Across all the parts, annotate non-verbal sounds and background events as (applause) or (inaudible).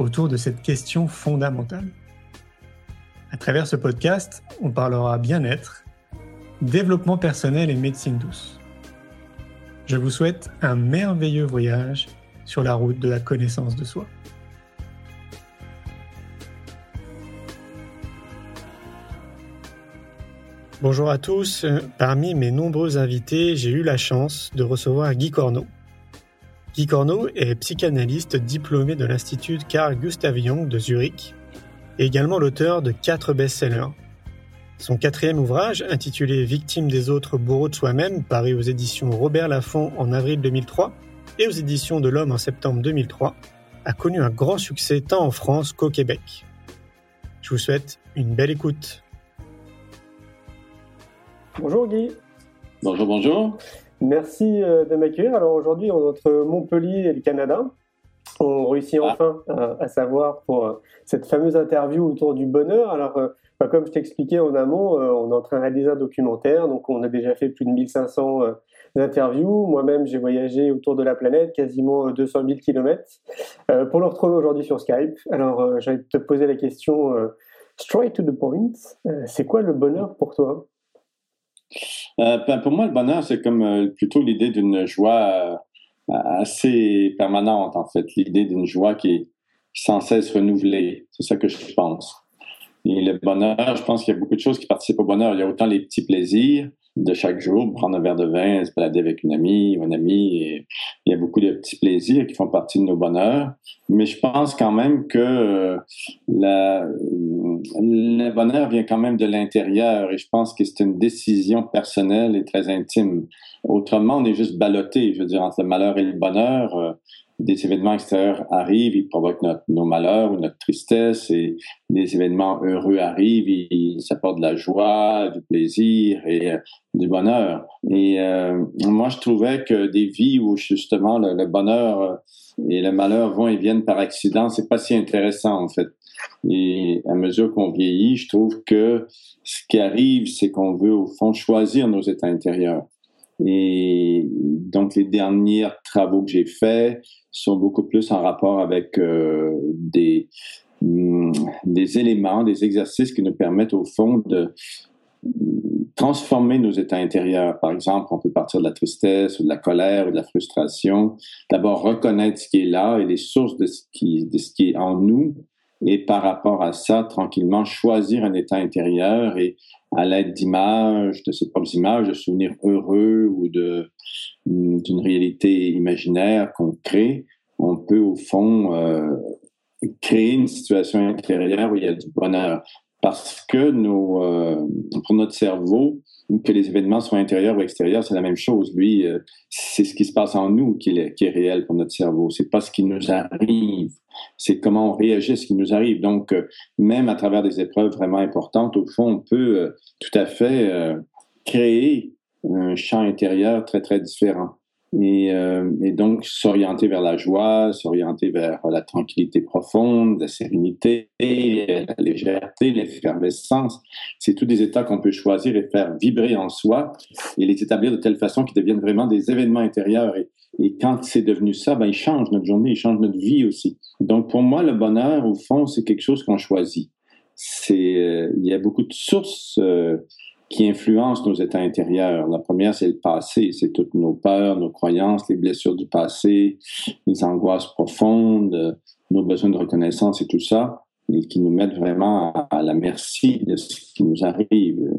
autour de cette question fondamentale. À travers ce podcast, on parlera bien-être, développement personnel et médecine douce. Je vous souhaite un merveilleux voyage sur la route de la connaissance de soi. Bonjour à tous. Parmi mes nombreux invités, j'ai eu la chance de recevoir Guy Corneau. Guy Corneau est psychanalyste diplômé de l'Institut Carl Gustav Jung de Zurich et également l'auteur de quatre best-sellers. Son quatrième ouvrage, intitulé Victime des autres, bourreau de soi-même, paru aux éditions Robert Laffont en avril 2003 et aux éditions de l'Homme en septembre 2003, a connu un grand succès tant en France qu'au Québec. Je vous souhaite une belle écoute. Bonjour Guy. Bonjour, bonjour. Merci euh, de m'accueillir. Alors aujourd'hui, entre Montpellier et le Canada, on réussit ah. enfin à, savoir pour euh, cette fameuse interview autour du bonheur. Alors, euh, bah, comme je t'expliquais en amont, on est en train de réaliser un documentaire, donc on a déjà fait plus de 1500 interviews. Moi-même, j'ai voyagé autour de la planète, quasiment 200 000 kilomètres, pour le retrouver aujourd'hui sur Skype. Alors, j'ai te poser la question straight to the point. C'est quoi le bonheur pour toi? Euh, ben, pour moi, le bonheur, c'est comme euh, plutôt l'idée d'une joie euh, assez permanente, en fait. L'idée d'une joie qui est sans cesse renouvelée. C'est ça que je pense. Et le bonheur, je pense qu'il y a beaucoup de choses qui participent au bonheur. Il y a autant les petits plaisirs, de chaque jour, prendre un verre de vin, se balader avec une amie ou un ami. Il y a beaucoup de petits plaisirs qui font partie de nos bonheurs. Mais je pense quand même que euh, la, le bonheur vient quand même de l'intérieur et je pense que c'est une décision personnelle et très intime. Autrement, on est juste ballotté, je veux dire, entre le malheur et le bonheur. Des événements extérieurs arrivent, ils provoquent notre, nos malheurs ou notre tristesse, et des événements heureux arrivent, ils, apportent de la joie, du plaisir et euh, du bonheur. Et euh, moi, je trouvais que des vies où justement le, bonheur euh, et le malheur vont et viennent par accident, c'est pas si intéressant en fait. Et à mesure qu'on vieillit, je trouve que ce qui arrive, c'est qu'on veut au fond choisir nos états intérieurs. Et donc, les derniers travaux que j'ai faits sont beaucoup plus en rapport avec euh, des, mm, des éléments, des exercices qui nous permettent au fond de transformer nos états intérieurs. Par exemple, on peut partir de la tristesse ou de la colère ou de la frustration. D'abord, reconnaître ce qui est là et les sources de ce qui, de ce qui est en nous et par rapport à ça, tranquillement choisir un état intérieur et à l'aide d'images, de ces propres images, de souvenirs heureux ou de d'une réalité imaginaire qu'on crée, on peut au fond euh, créer une situation intérieure où il y a du bonheur. Parce que nos, euh, pour notre cerveau, que les événements soient intérieurs ou extérieurs, c'est la même chose. Lui, euh, c'est ce qui se passe en nous qui est, qui est réel pour notre cerveau. C'est pas ce qui nous arrive, c'est comment on réagit à ce qui nous arrive. Donc, euh, même à travers des épreuves vraiment importantes, au fond, on peut euh, tout à fait créer un champ intérieur très, très différent. Et, euh, et, donc s'orienter vers la joie, s'orienter vers la tranquillité profonde, la sérénité, la légèreté, l'effervescence. C'est tous des états qu'on peut choisir et faire vibrer en soi et les établir de telle façon qu'ils deviennent vraiment des événements intérieurs. Et, quand c'est devenu ça, ben, ils changent notre journée, ils changent notre vie aussi. Donc pour moi, le bonheur, au fond, c'est quelque chose qu'on choisit. C'est, euh, il y a beaucoup de sources. Euh, qui influencent nos états intérieurs. La première, c'est le passé, c'est toutes nos peurs, nos croyances, les blessures du passé, les angoisses profondes, nos besoins de reconnaissance et tout ça, et qui nous mettent vraiment à, la merci de ce qui nous arrive.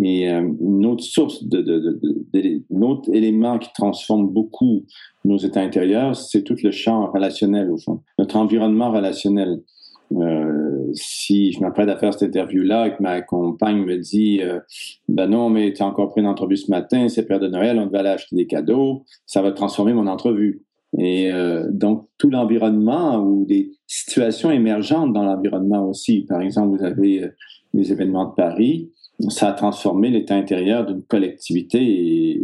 Et euh, une autre source, de, de, de, un autre élément qui transforme beaucoup nos états intérieurs, c'est tout le champ relationnel au fond, notre environnement relationnel. Euh, si je m'apprête à faire cette interview-là et que ma compagne me dit euh, Ben non, mais tu as encore pris une entrevue ce matin, c'est période de Noël, on devait aller acheter des cadeaux, ça va transformer mon entrevue. Et euh, donc, tout l'environnement ou des situations émergentes dans l'environnement aussi. Par exemple, vous avez euh, les événements de Paris. Ça a transformé l'état intérieur d'une collectivité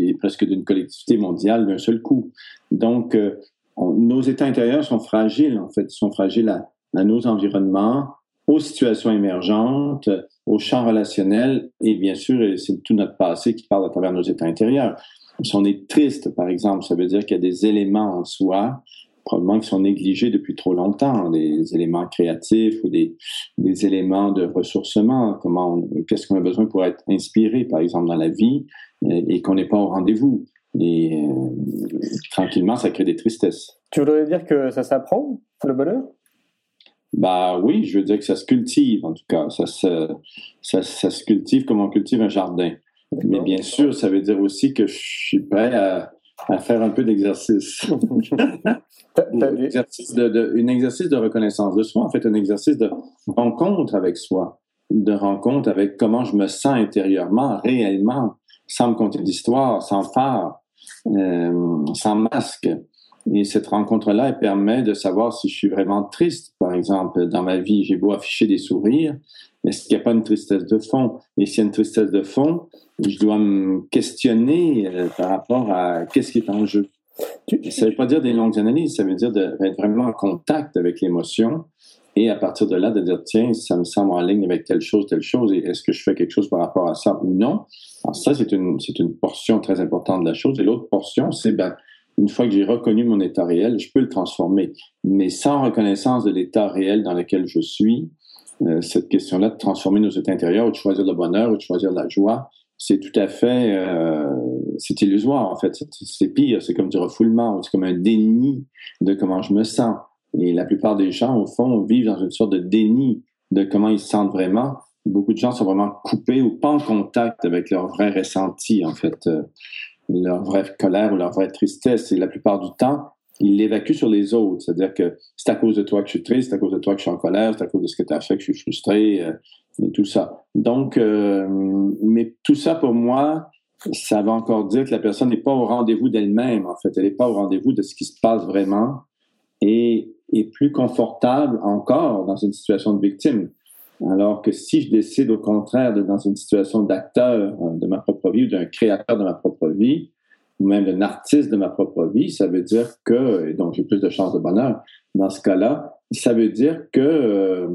et, presque d'une collectivité mondiale d'un seul coup. Donc, euh, nos états intérieurs sont fragiles, en fait. Ils sont fragiles à nos environnements, aux situations émergentes, aux champs relationnels et bien sûr, c'est tout notre passé qui parle à travers nos états intérieurs. Si on est triste, par exemple, ça veut dire qu'il y a des éléments en soi, probablement qui sont négligés depuis trop longtemps, des éléments créatifs ou des, des éléments de ressourcement, comment, qu'est-ce qu'on a besoin pour être inspiré, par exemple, dans la vie, et, qu'on n'est pas au rendez-vous. Et euh, tranquillement, ça crée des tristesses. Tu voudrais dire que ça s'apprend, le bonheur? Bah oui, je veux dire que ça se cultive, en tout cas. Ça se, ça, ça se cultive comme on cultive un jardin. Mais bien sûr, ça veut dire aussi que je suis prêt à, à faire un peu d'exercice. (laughs) un exercice de, de, un exercice de reconnaissance de soi, en fait, un exercice de rencontre avec soi, de rencontre avec comment je me sens intérieurement, réellement, sans me compter d'histoire, sans phare, euh, sans masque. Et cette rencontre-là, elle permet de savoir si je suis vraiment triste. Par exemple, dans ma vie, j'ai beau afficher des sourires, est-ce qu'il n'y a pas une tristesse de fond? Et s'il y a une tristesse de fond, je dois me questionner euh, par rapport à qu'est-ce qui est en jeu. Ça ne veut pas dire des longues analyses, ça veut dire d'être vraiment en contact avec l'émotion et à partir de là, de dire, tiens, ça me semble en ligne avec telle chose, telle chose, et est-ce que je fais quelque chose par rapport à ça ou non? Alors ça, c'est une, c'est une portion très importante de la chose. Et l'autre portion, c'est, ben, une fois que j'ai reconnu mon état réel, je peux le transformer. Mais sans reconnaissance de l'état réel dans lequel je suis, euh, cette question-là de transformer nos états intérieurs ou de choisir le bonheur ou de choisir la joie, c'est tout à fait, euh, c'est illusoire en fait. C'est pire, c'est comme du refoulement, c'est comme un déni de comment je me sens. Et la plupart des gens, au fond, vivent dans une sorte de déni de comment ils se sentent vraiment. Beaucoup de gens sont vraiment coupés ou pas en contact avec leur vrai ressenti, en fait, euh, leur vraie colère ou leur vraie tristesse. Et la plupart du temps, ils l'évacuent sur les autres. C'est-à-dire que c'est à cause de toi que je suis triste, c'est à cause de toi que je suis en colère, c'est à cause de ce que tu as fait que je suis frustré euh, et tout ça. Donc, euh, mais tout ça pour moi, ça va encore dire que la personne n'est pas au rendez-vous d'elle-même, en fait. Elle n'est pas au rendez-vous de ce qui se passe vraiment et est plus confortable encore dans une situation de victime. Alors que si je décide au contraire d'être dans une situation d'acteur euh, de ma propre vie ou d'un créateur de ma propre vie, ou même d'un artiste de ma propre vie, ça veut dire que, et donc j'ai plus de chances de bonheur dans ce cas-là, ça veut dire que euh,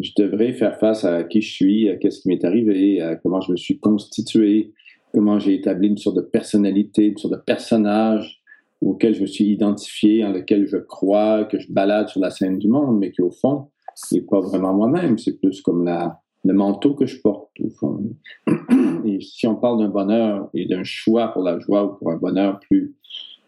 je devrais faire face à qui je suis, à qu'est-ce qui m'est arrivé, à comment je me suis constitué, comment j'ai établi une sorte de personnalité, une sorte de personnage auquel je me suis identifié, en lequel je crois, que je balade sur la scène du monde, mais qui au fond n'est pas vraiment moi-même. C'est plus comme la, le manteau que je porte au fond. (clears throat) Et si on parle d'un bonheur et d'un choix pour la joie ou pour un bonheur plus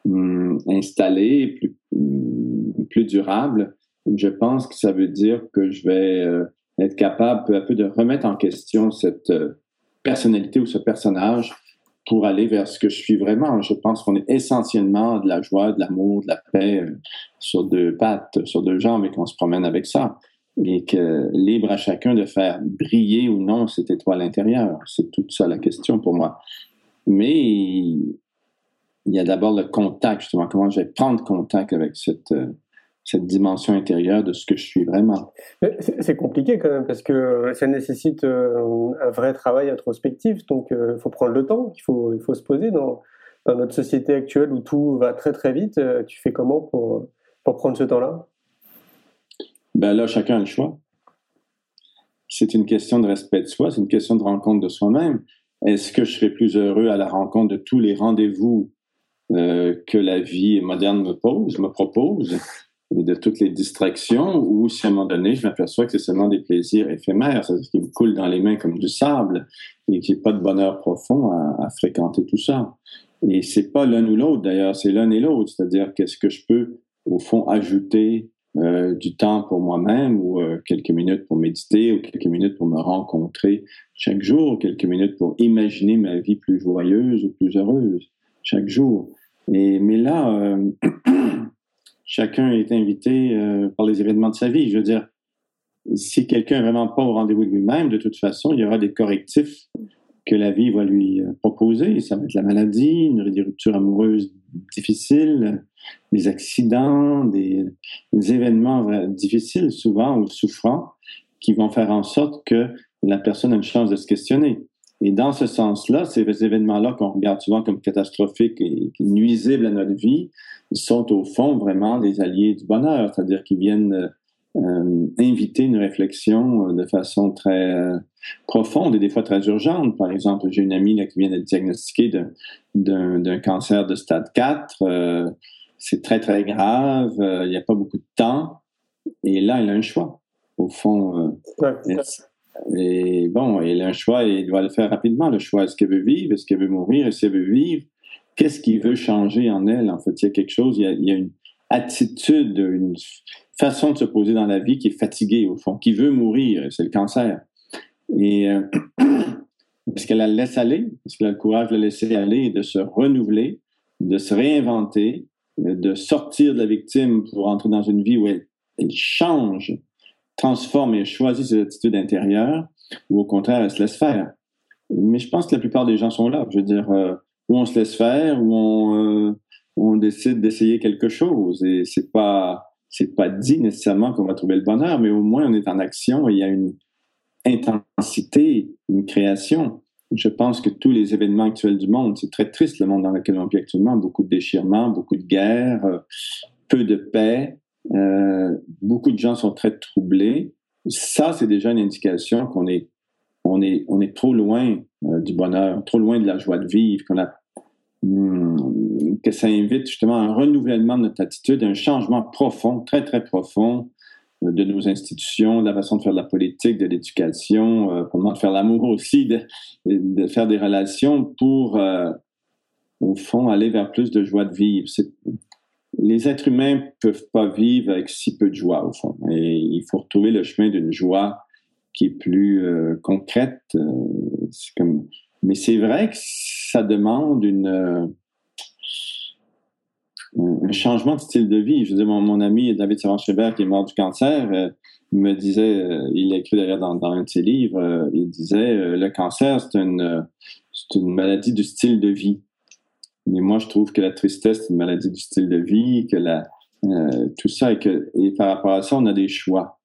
hum, installé, plus, hum, plus durable, je pense que ça veut dire que je vais euh, être capable peu à peu de remettre en question cette euh, personnalité ou ce personnage pour aller vers ce que je suis vraiment. Je pense qu'on est essentiellement de la joie, de l'amour, de la paix euh, sur deux pattes, sur deux jambes et qu'on se promène avec ça. Et que libre à chacun de faire briller ou non cette étoile intérieure. C'est toute ça la question pour moi. Mais il y a d'abord le contact, justement, comment je vais prendre contact avec cette, cette dimension intérieure de ce que je suis vraiment? C'est compliqué quand même parce que ça nécessite euh, un vrai travail introspectif, donc il euh, faut prendre le temps, il faut, il faut se poser dans, dans notre société actuelle où tout va très très vite. Euh, tu fais comment pour, pour prendre ce temps-là? Ben là, chacun a le choix. C'est une question de respect de soi, c'est une question de rencontre de soi-même. Est-ce que je serais plus heureux à la rencontre de tous les rendez-vous que la vie moderne me pose, me propose, de toutes les distractions, ou si à un moment donné, je m'aperçois que c'est seulement des plaisirs éphémères, c'est-à-dire qui me coulent dans les mains comme du sable, et qu'il n'y a pas de bonheur profond à, fréquenter tout ça. Et c'est pas l'un ou l'autre, d'ailleurs, c'est l'un et l'autre, c'est-à-dire qu'est-ce que je peux, au fond, ajouter euh, du temps pour moi-même, ou euh, quelques minutes pour méditer, ou quelques minutes pour me rencontrer chaque jour, quelques minutes pour imaginer ma vie plus joyeuse ou plus heureuse chaque jour. Et, mais là, euh, (clears throat) chacun est invité par les événements de sa vie. Je veux dire, si quelqu'un est vraiment pas au rendez-vous de lui-même, de toute façon, il y aura des correctifs que la vie va lui proposer. Ça va être la maladie, une, des ruptures amoureuses difficiles, des accidents, des, événements difficiles souvent ou souffrants qui vont faire en sorte que la personne a une chance de se questionner. Et dans ce sens-là, ces événements-là qu'on regarde souvent comme catastrophiques et nuisibles à notre vie sont au fond vraiment des alliés du bonheur, c'est-à-dire qu'ils viennent euh, inviter une réflexion euh, de façon très euh, profonde et des fois très urgente. Par exemple, j'ai une amie là, qui vient d'être diagnostiquée d'un cancer de stade 4. C'est très, très grave. Il n'y a pas beaucoup de temps. Et là, elle a un choix. Au fond, et bon, il a un choix et il doit le faire rapidement. Le choix, est-ce qu'elle veut vivre? Est-ce qu'elle veut mourir? Est-ce qu'elle veut vivre? Qu'est-ce qui veut changer en elle? En fait, il y a quelque chose, il y a, une attitude, une façon de se poser dans la vie qui est fatiguée, au fond, qui veut mourir. C'est le cancer. Et euh, (clears throat) est-ce qu'elle la laisse aller? Est-ce qu'elle a le courage de la laisser aller et de se renouveler, de se réinventer, de sortir de la victime pour entrer dans une vie où elle change transforme et choisit ses attitudes intérieures, ou au contraire, elle se laisse faire. Mais je pense que la plupart des gens sont là. Je veux dire, euh, où on se laisse faire, où on, euh, on décide d'essayer quelque chose. Et c'est pas, pas dit nécessairement qu'on va trouver le bonheur, mais au moins on est en action et il y a une intensité, une création. Je pense que tous les événements actuels du monde, c'est très triste le monde dans lequel on vit actuellement, beaucoup de déchirements, beaucoup de guerres, euh, peu de paix, euh, beaucoup de gens sont très troublés. Ça, c'est déjà une indication qu'on est, on est, on est trop loin euh, du bonheur, trop loin de la joie de vivre, qu'on a, hmm, que ça invite justement un renouvellement de notre attitude, un changement profond, très, très profond de nos institutions, de la façon de faire de la politique, de l'éducation, comment de faire l'amour aussi, de, faire des relations pour, au fond, aller vers plus de joie de vivre. Les êtres humains peuvent pas vivre avec si peu de joie, au fond. Et il faut retrouver le chemin d'une joie qui est plus euh, concrète. Euh, mais c'est vrai que ça demande une, euh, un changement de style de vie. Je veux dire, mon, ami David Savant-Schreiber, qui est mort du cancer, me disait, il a écrit d'ailleurs dans, un de ses livres, il disait, le cancer, c'est une, une maladie du style de vie. Mais moi, je trouve que la tristesse, c'est une maladie du style de vie, que la, euh, tout ça, et, que, et par rapport à ça, on a des choix.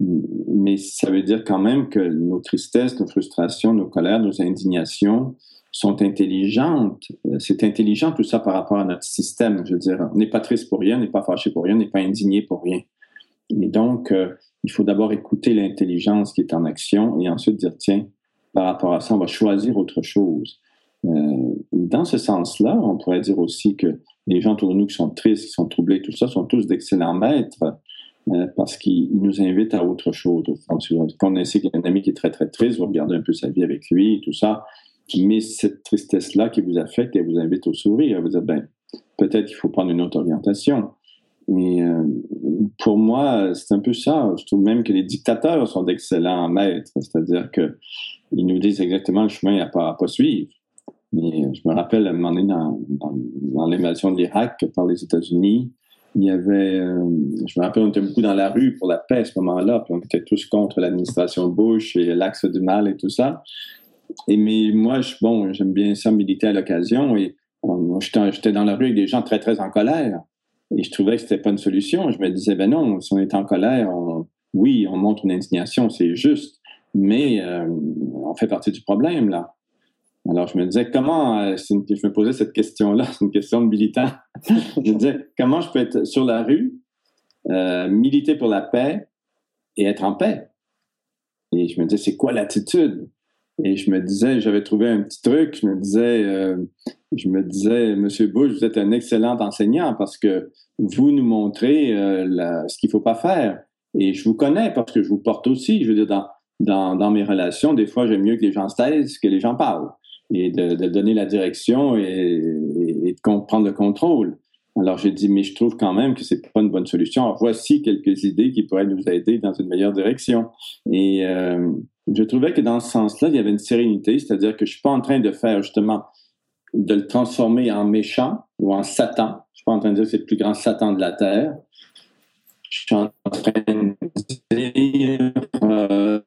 Mais ça veut dire quand même que nos tristesses, nos frustrations, nos colères, nos indignations sont intelligentes. C'est intelligent tout ça par rapport à notre système. Je veux dire, on n'est pas triste pour rien, on n'est pas fâché pour rien, on n'est pas indigné pour rien. Et donc, euh, il faut d'abord écouter l'intelligence qui est en action et ensuite dire, tiens, par rapport à ça, on va choisir autre chose. Euh, dans ce sens-là, on pourrait dire aussi que les gens autour de nous qui sont tristes, qui sont troublés, tout ça, sont tous d'excellents maîtres euh, parce qu'ils nous invitent à autre chose. Au fond, si vous connaissez un ami qui est très, très triste, vous regardez un peu sa vie avec lui, tout ça, mais cette tristesse-là qui vous affecte, elle vous invite au sourire. Vous dites, ben, peut-être qu'il faut prendre une autre orientation. Mais euh, pour moi, c'est un peu ça. Je trouve même que les dictateurs sont d'excellents maîtres, c'est-à-dire qu'ils nous disent exactement le chemin à pas, pas suivre. Mais je me rappelle à un moment donné dans, dans, l'invasion de l'Irak par les États-Unis, il y avait, euh, je me rappelle, on était beaucoup dans la rue pour la paix à ce moment-là, puis on était tous contre l'administration Bush et l'axe du mal et tout ça. Et mais moi, bon, j'aime bien ça militer à l'occasion et j'étais dans la rue avec des gens très, très en colère. Et je trouvais que c'était pas une solution. Je me disais, ben non, si on est en colère, oui, on montre une indignation, c'est juste, mais euh, on fait partie du problème, là. Alors, je me disais, comment, euh, je me posais cette question-là, c'est une question de militant. je me disais, comment je peux être sur la rue, euh, militer pour la paix et être en paix? Et je me disais, c'est quoi l'attitude? Et je me disais, j'avais trouvé un petit truc, je me disais, euh, je me disais, Monsieur Bush, vous êtes un excellent enseignant parce que vous nous montrez ce qu'il faut pas faire. Et je vous connais parce que je vous porte aussi. Je veux dire, dans, dans, dans mes relations, des fois, j'aime mieux que les gens se taisent que les gens parlent et de, de, donner la direction et, et, de prendre le contrôle. Alors j'ai dit, mais je trouve quand même que c'est pas une bonne solution. Alors, voici quelques idées qui pourraient nous aider dans une meilleure direction. Et euh, je trouvais que dans ce sens-là, il y avait une sérénité, c'est-à-dire que je suis pas en train de faire justement de le transformer en méchant ou en Satan. Je suis pas en train de dire que c'est le plus grand Satan de la terre. Je suis en train de dire, euh,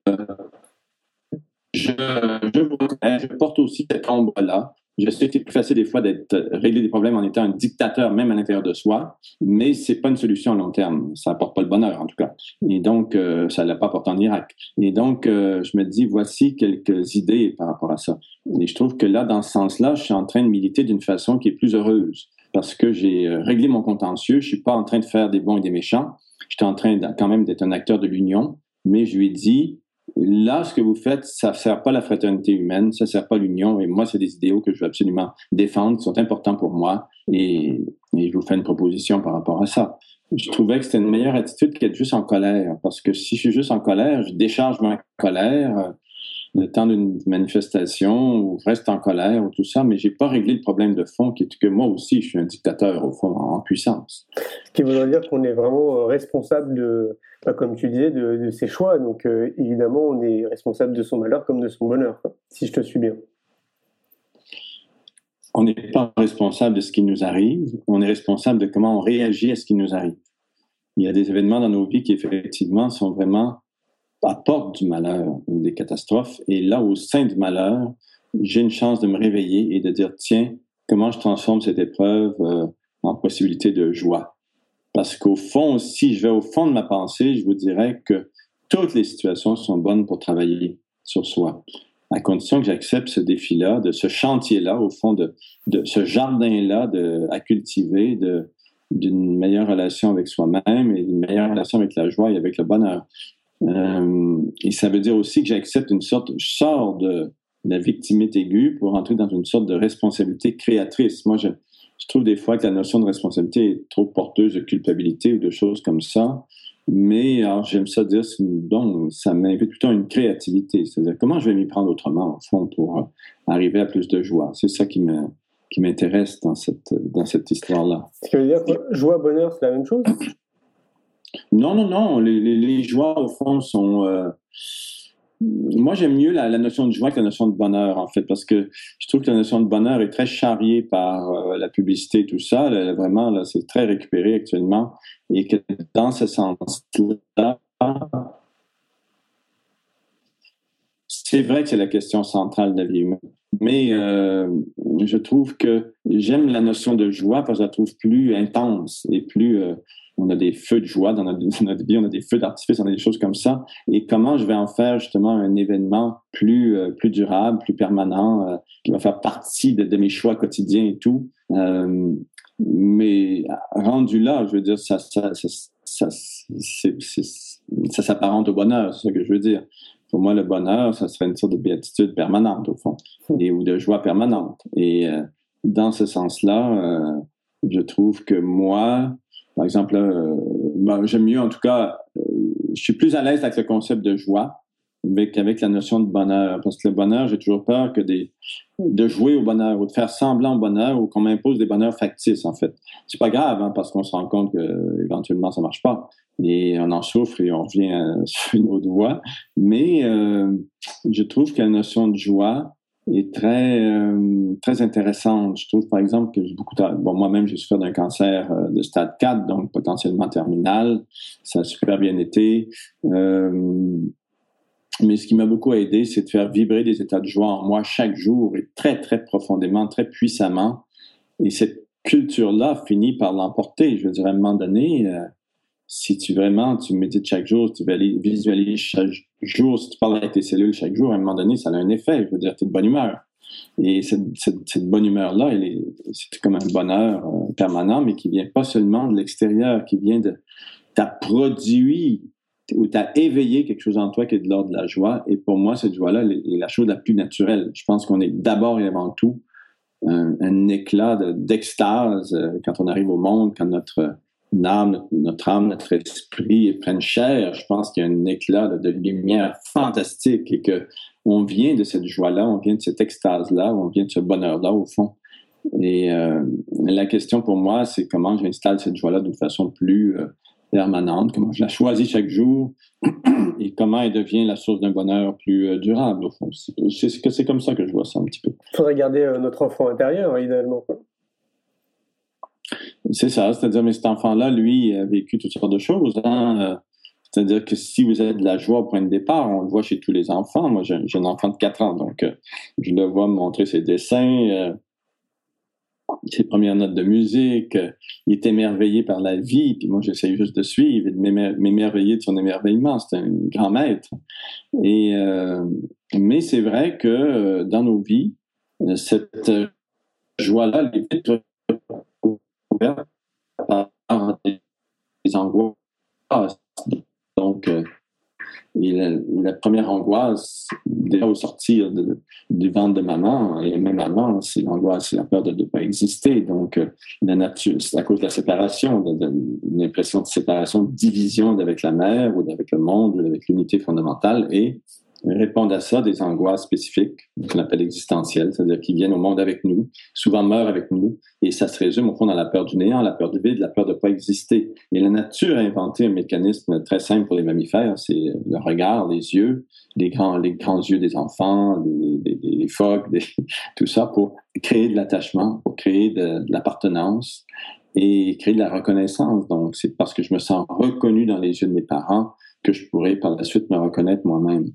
je, porte aussi cette ombre-là. Je sais que c'est plus facile des fois d'être régler des problèmes en étant un dictateur, même à l'intérieur de soi, mais c'est pas une solution à long terme. Ça apporte pas le bonheur, en tout cas. Et donc, euh, ça l'a pas apporté en Irak. Et donc, euh, je me dis, voici quelques idées par rapport à ça. Et je trouve que là, dans ce sens-là, je suis en train de militer d'une façon qui est plus heureuse parce que j'ai euh, réglé mon contentieux. Je suis pas en train de faire des bons et des méchants. J'étais en train quand même d'être un acteur de l'union, mais je lui ai dit, là, ce que vous faites, ça ne sert pas la fraternité humaine, ça ne sert pas l'union. Et moi, c'est des idéaux que je veux absolument défendre, qui sont importants pour moi. Et, je vous fais une proposition par rapport à ça. Je trouvais que c'était une meilleure attitude qu'être juste en colère. Parce que si je suis juste en colère, je décharge ma colère le temps d'une manifestation ou reste en colère ou tout ça, mais j'ai pas réglé le problème de fond qui est que moi aussi, je suis un dictateur au fond, en puissance. Ce qui voudrait dire qu'on est vraiment euh, responsable de, comme tu disais, de, ses choix. Donc euh, évidemment, on est responsable de son malheur comme de son bonheur, si je te suis bien. On n'est pas responsable de ce qui nous arrive, on est responsable de comment on réagit à ce qui nous arrive. Il y a des événements dans nos vies qui effectivement sont vraiment apporte du malheur ou des catastrophes. Et là, au sein du malheur, j'ai une chance de me réveiller et de dire, tiens, comment je transforme cette épreuve euh, en possibilité de joie? Parce qu'au fond, si je vais au fond de ma pensée, je vous dirais que toutes les situations sont bonnes pour travailler sur soi, à condition que j'accepte ce défi-là, de ce chantier-là, au fond, de, de ce jardin-là à cultiver, de, d'une meilleure relation avec soi-même et d'une meilleure relation avec la joie et avec le bonheur. Euh, et ça veut dire aussi que j'accepte une sorte, je sors de, la victimité aiguë pour entrer dans une sorte de responsabilité créatrice. Moi, je, je trouve des fois que la notion de responsabilité est trop porteuse de culpabilité ou de choses comme ça. Mais alors, j'aime ça dire, donc, ça m'invite plutôt à une créativité. C'est-à-dire, comment je vais m'y prendre autrement, au fond, pour euh, arriver à plus de joie? C'est ça qui me, qui m'intéresse dans cette, dans cette histoire-là. Ce qui veut dire que joie, bonheur, c'est la même chose? Non, non, non. Les, joies, au fond, sont. Euh, moi, j'aime mieux la, notion de joie que la notion de bonheur, en fait, parce que je trouve que la notion de bonheur est très charriée par euh, la publicité, tout ça. vraiment, là, c'est très récupéré actuellement. Et que dans ce sens-là, c'est vrai que c'est la question centrale de la vie humaine. Mais euh, je trouve que j'aime la notion de joie parce que je la trouve plus intense et plus on a des feux de joie (laughs) dans notre, vie, on a des feux d'artifice, on a des choses comme ça. Et comment je vais en faire justement un événement plus, euh, plus durable, plus permanent, euh, qui va faire partie de, mes choix quotidiens et tout? Euh, mais rendu là, je veux dire, ça, ça, ça, ça s'apparente au bonheur, c'est ce que je veux dire. Pour moi, le bonheur, ça serait une sorte de béatitude permanente, au fond, et, ou de joie permanente. Et dans ce sens-là, je trouve que moi, par exemple, euh, ben, j'aime mieux, en tout cas, euh, je suis plus à l'aise avec le concept de joie qu'avec la notion de bonheur. Parce que le bonheur, j'ai toujours peur que des, de jouer au bonheur ou de faire semblant au bonheur ou qu'on m'impose des bonheurs factices, en fait. C'est pas grave, hein, parce qu'on se rend compte que éventuellement ça marche pas. Et on en souffre et on revient (laughs) sur une autre voie. Mais euh, je trouve que la notion de joie, est très euh, très intéressante. Je trouve par exemple que beaucoup moi-même j'ai souffert d'un cancer euh, de stade 4 donc potentiellement terminal. Ça a super bien été. Euh, mais ce qui m'a beaucoup aidé, c'est de faire vibrer des états de joie en moi chaque jour et très très profondément, très puissamment. Et cette culture-là finit par l'emporter. Je veux dire à un moment donné, si tu vraiment tu médites chaque jour, tu visualises chaque jour, si tu parles avec tes cellules chaque jour, à un moment donné, ça a un effet. Je veux dire, tu es de bonne humeur. Et cette, bonne humeur-là, c'est comme un bonheur euh, permanent, mais qui vient pas seulement de l'extérieur, qui vient de. Tu as produit ou tu as éveillé quelque chose en toi qui est de l'ordre de la joie. Et pour moi, cette joie-là est la chose la plus naturelle. Je pense qu'on est d'abord et avant tout un, un éclat d'extase euh, quand on arrive au monde, quand notre notre âme, notre esprit prennent chair, je pense qu'il y a un éclat de, lumière fantastique et que on vient de cette joie-là, on vient de cette extase-là, on vient de ce bonheur-là au fond. Et euh, la question pour moi, c'est comment j'installe cette joie-là d'une façon plus euh, permanente, comment je la choisis chaque jour (clears throat) et comment elle devient la source d'un bonheur plus euh, durable au fond. C'est comme ça que je vois ça un petit peu. Il faudrait garder notre enfant intérieur, idéalement. C'est ça, c'est-à-dire, mais cet enfant-là, lui, a vécu toutes sortes de choses. Hein. C'est-à-dire que si vous avez de la joie au point de départ, on le voit chez tous les enfants. Moi, j'ai un enfant de 4 ans, donc euh, je le vois montrer ses dessins, euh, ses premières notes de musique. Euh, il est émerveillé par la vie, puis moi, j'essaye juste de suivre et de m'émerveiller de son émerveillement. C'est un grand maître. Et, mais c'est vrai que dans nos vies, cette joie-là, elle est par des angoisses donc, euh, la, première angoisse, déjà au sortir du ventre de maman, et même avant, c'est l'angoisse, c'est la peur de ne pas exister. Donc, euh, la nature, c'est à cause de la séparation, de, l'impression de séparation, de division avec la mère ou avec le monde ou avec l'unité fondamentale. Et répondent à ça des angoisses spécifiques, qu'on appelle existentielles, c'est-à-dire qu'ils viennent au monde avec nous, souvent meurent avec nous, et ça se résume au fond dans la peur du néant, la peur du vide, la peur de ne pas exister. Et la nature a inventé un mécanisme très simple pour les mammifères, c'est le regard, les yeux, les grands, les grands yeux des enfants, les, phoques, (laughs) tout ça pour créer de l'attachement, pour créer de, de l'appartenance et créer de la reconnaissance. Donc, c'est parce que je me sens reconnu dans les yeux de mes parents que je pourrais par la suite me reconnaître moi-même.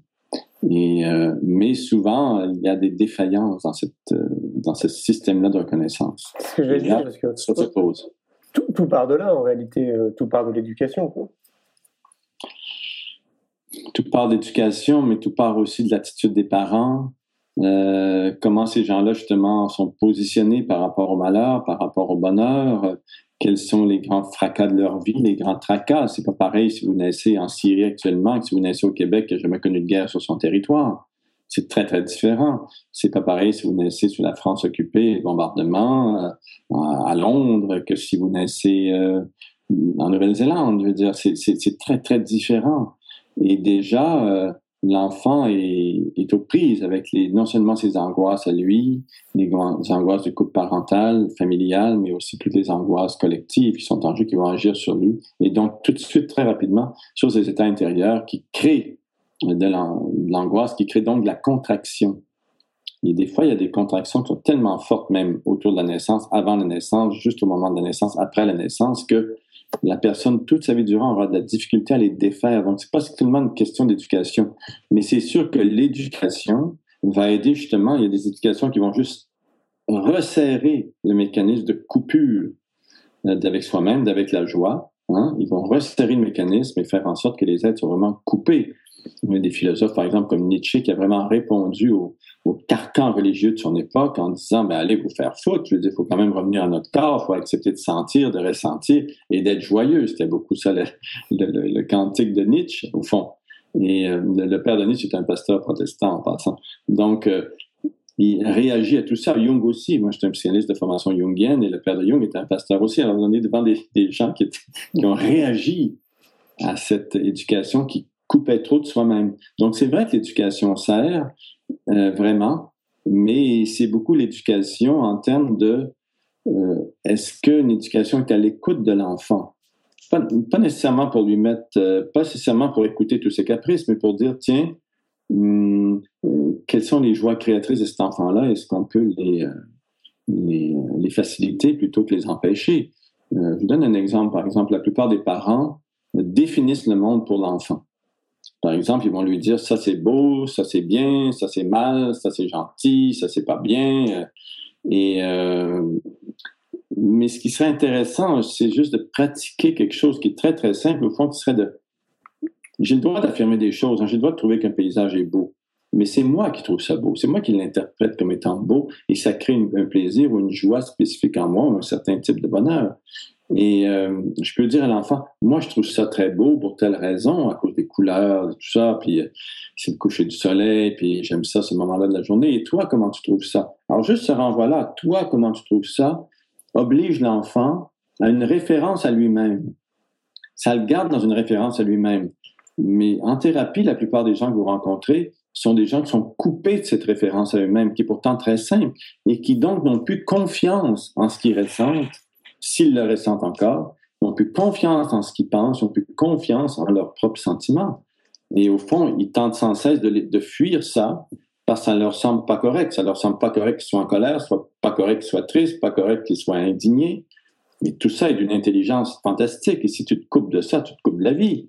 Et, euh, mais souvent, il y a des défaillances dans, cette, euh, dans ce système-là de reconnaissance. Ce que je vais dire, parce que ça se pose. Tout, tout, part de là, en réalité, euh, tout part de l'éducation. Tout part d'éducation, mais tout part aussi de l'attitude des parents, euh, comment ces gens-là, justement, sont positionnés par rapport au malheur, par rapport au bonheur, quels sont les grands fracas de leur vie, les grands tracas. C'est pas pareil si vous naissez en Syrie actuellement que si vous naissez au Québec qui n'a jamais connu de guerre sur son territoire. C'est très, très différent. C'est pas pareil si vous naissez sous la France occupée, bombardement, euh, à Londres, que si vous naissez euh, en Nouvelle-Zélande. Je veux dire, c'est très, très différent. Et déjà, euh, l'enfant est, aux prises avec non seulement ses angoisses à lui, les, angoisses du couple parental, familial, mais aussi toutes les angoisses collectives qui sont en jeu, qui vont agir sur lui. Et donc, tout de suite, très rapidement, sur ces états intérieurs qui créent de l'angoisse, qui créent donc de la contraction. Et des fois, il y a des contractions qui sont tellement fortes, même autour de la naissance, avant la naissance, juste au moment de la naissance, après la naissance, que la personne, toute sa vie durant, aura de la difficulté à les défaire. Donc, c'est pas seulement une question d'éducation, mais c'est sûr que l'éducation va aider justement. Il y a des éducations qui vont juste resserrer le mécanisme de coupure euh, d'avec soi-même, d'avec la joie. Hein. Ils vont resserrer le mécanisme et faire en sorte que les êtres soient vraiment coupés des philosophes, par exemple, comme Nietzsche, qui a vraiment répondu au, carcan religieux de son époque en disant, ben, allez vous faire foutre, je veux il faut quand même revenir à notre corps, il faut accepter de sentir, de ressentir et d'être joyeux. C'était beaucoup ça le, le, cantique de Nietzsche, au fond. Et euh, le, père de Nietzsche est un pasteur protestant en passant. Donc, euh, il réagit à tout ça. Jung aussi. Moi, j'étais un psychanalyste de formation jungienne et le père de Jung était un pasteur aussi. Alors, on est devant des, gens qui, qui ont réagi à cette éducation qui coupait trop de soi-même. Donc, c'est vrai que l'éducation sert euh, vraiment, mais c'est beaucoup l'éducation en termes de euh, est-ce qu'une éducation est à l'écoute de l'enfant? Pas, pas, nécessairement pour lui mettre, euh, pas nécessairement pour écouter tous ses caprices, mais pour dire, tiens, hum, quelles sont les joies créatrices de cet enfant-là? Est-ce qu'on peut les, les, les, faciliter plutôt que les empêcher? je vous donne un exemple. Par exemple, la plupart des parents définissent le monde pour l'enfant. Par exemple, ils vont lui dire ça c'est beau, ça c'est bien, ça c'est mal, ça c'est gentil, ça c'est pas bien. Euh, mais ce qui serait intéressant, c'est juste de pratiquer quelque chose qui est très très simple au fond, qui serait de j'ai le droit d'affirmer des choses, hein, j'ai le droit de trouver qu'un paysage est beau. Mais c'est moi qui trouve ça beau, c'est moi qui l'interprète comme étant beau et ça crée un plaisir ou une joie spécifique en moi, un certain type de bonheur. Et euh, je peux dire à l'enfant, moi je trouve ça très beau pour telle raison, à cause des couleurs, tout ça, puis euh, c'est le coucher du soleil, puis j'aime ça ce moment-là de la journée. Et toi, comment tu trouves ça? Alors juste ce renvoi-là, toi, comment tu trouves ça, oblige l'enfant à une référence à lui-même. Ça le garde dans une référence à lui-même. Mais en thérapie, la plupart des gens que vous rencontrez sont des gens qui sont coupés de cette référence à eux-mêmes, qui est pourtant très simple, et qui donc n'ont plus confiance en ce qu'ils ressentent s'ils le ressentent encore, n'ont plus confiance en ce qu'ils pensent, n'ont plus confiance en leurs propres sentiments. Et au fond, ils tentent sans cesse de, fuir ça parce que ça leur semble pas correct. Ça leur semble pas correct qu'ils soient en colère, soit pas correct qu'ils soient tristes, pas correct qu'ils soient indignés. Mais tout ça est d'une intelligence fantastique. Et si tu te coupes de ça, tu te coupes de la vie.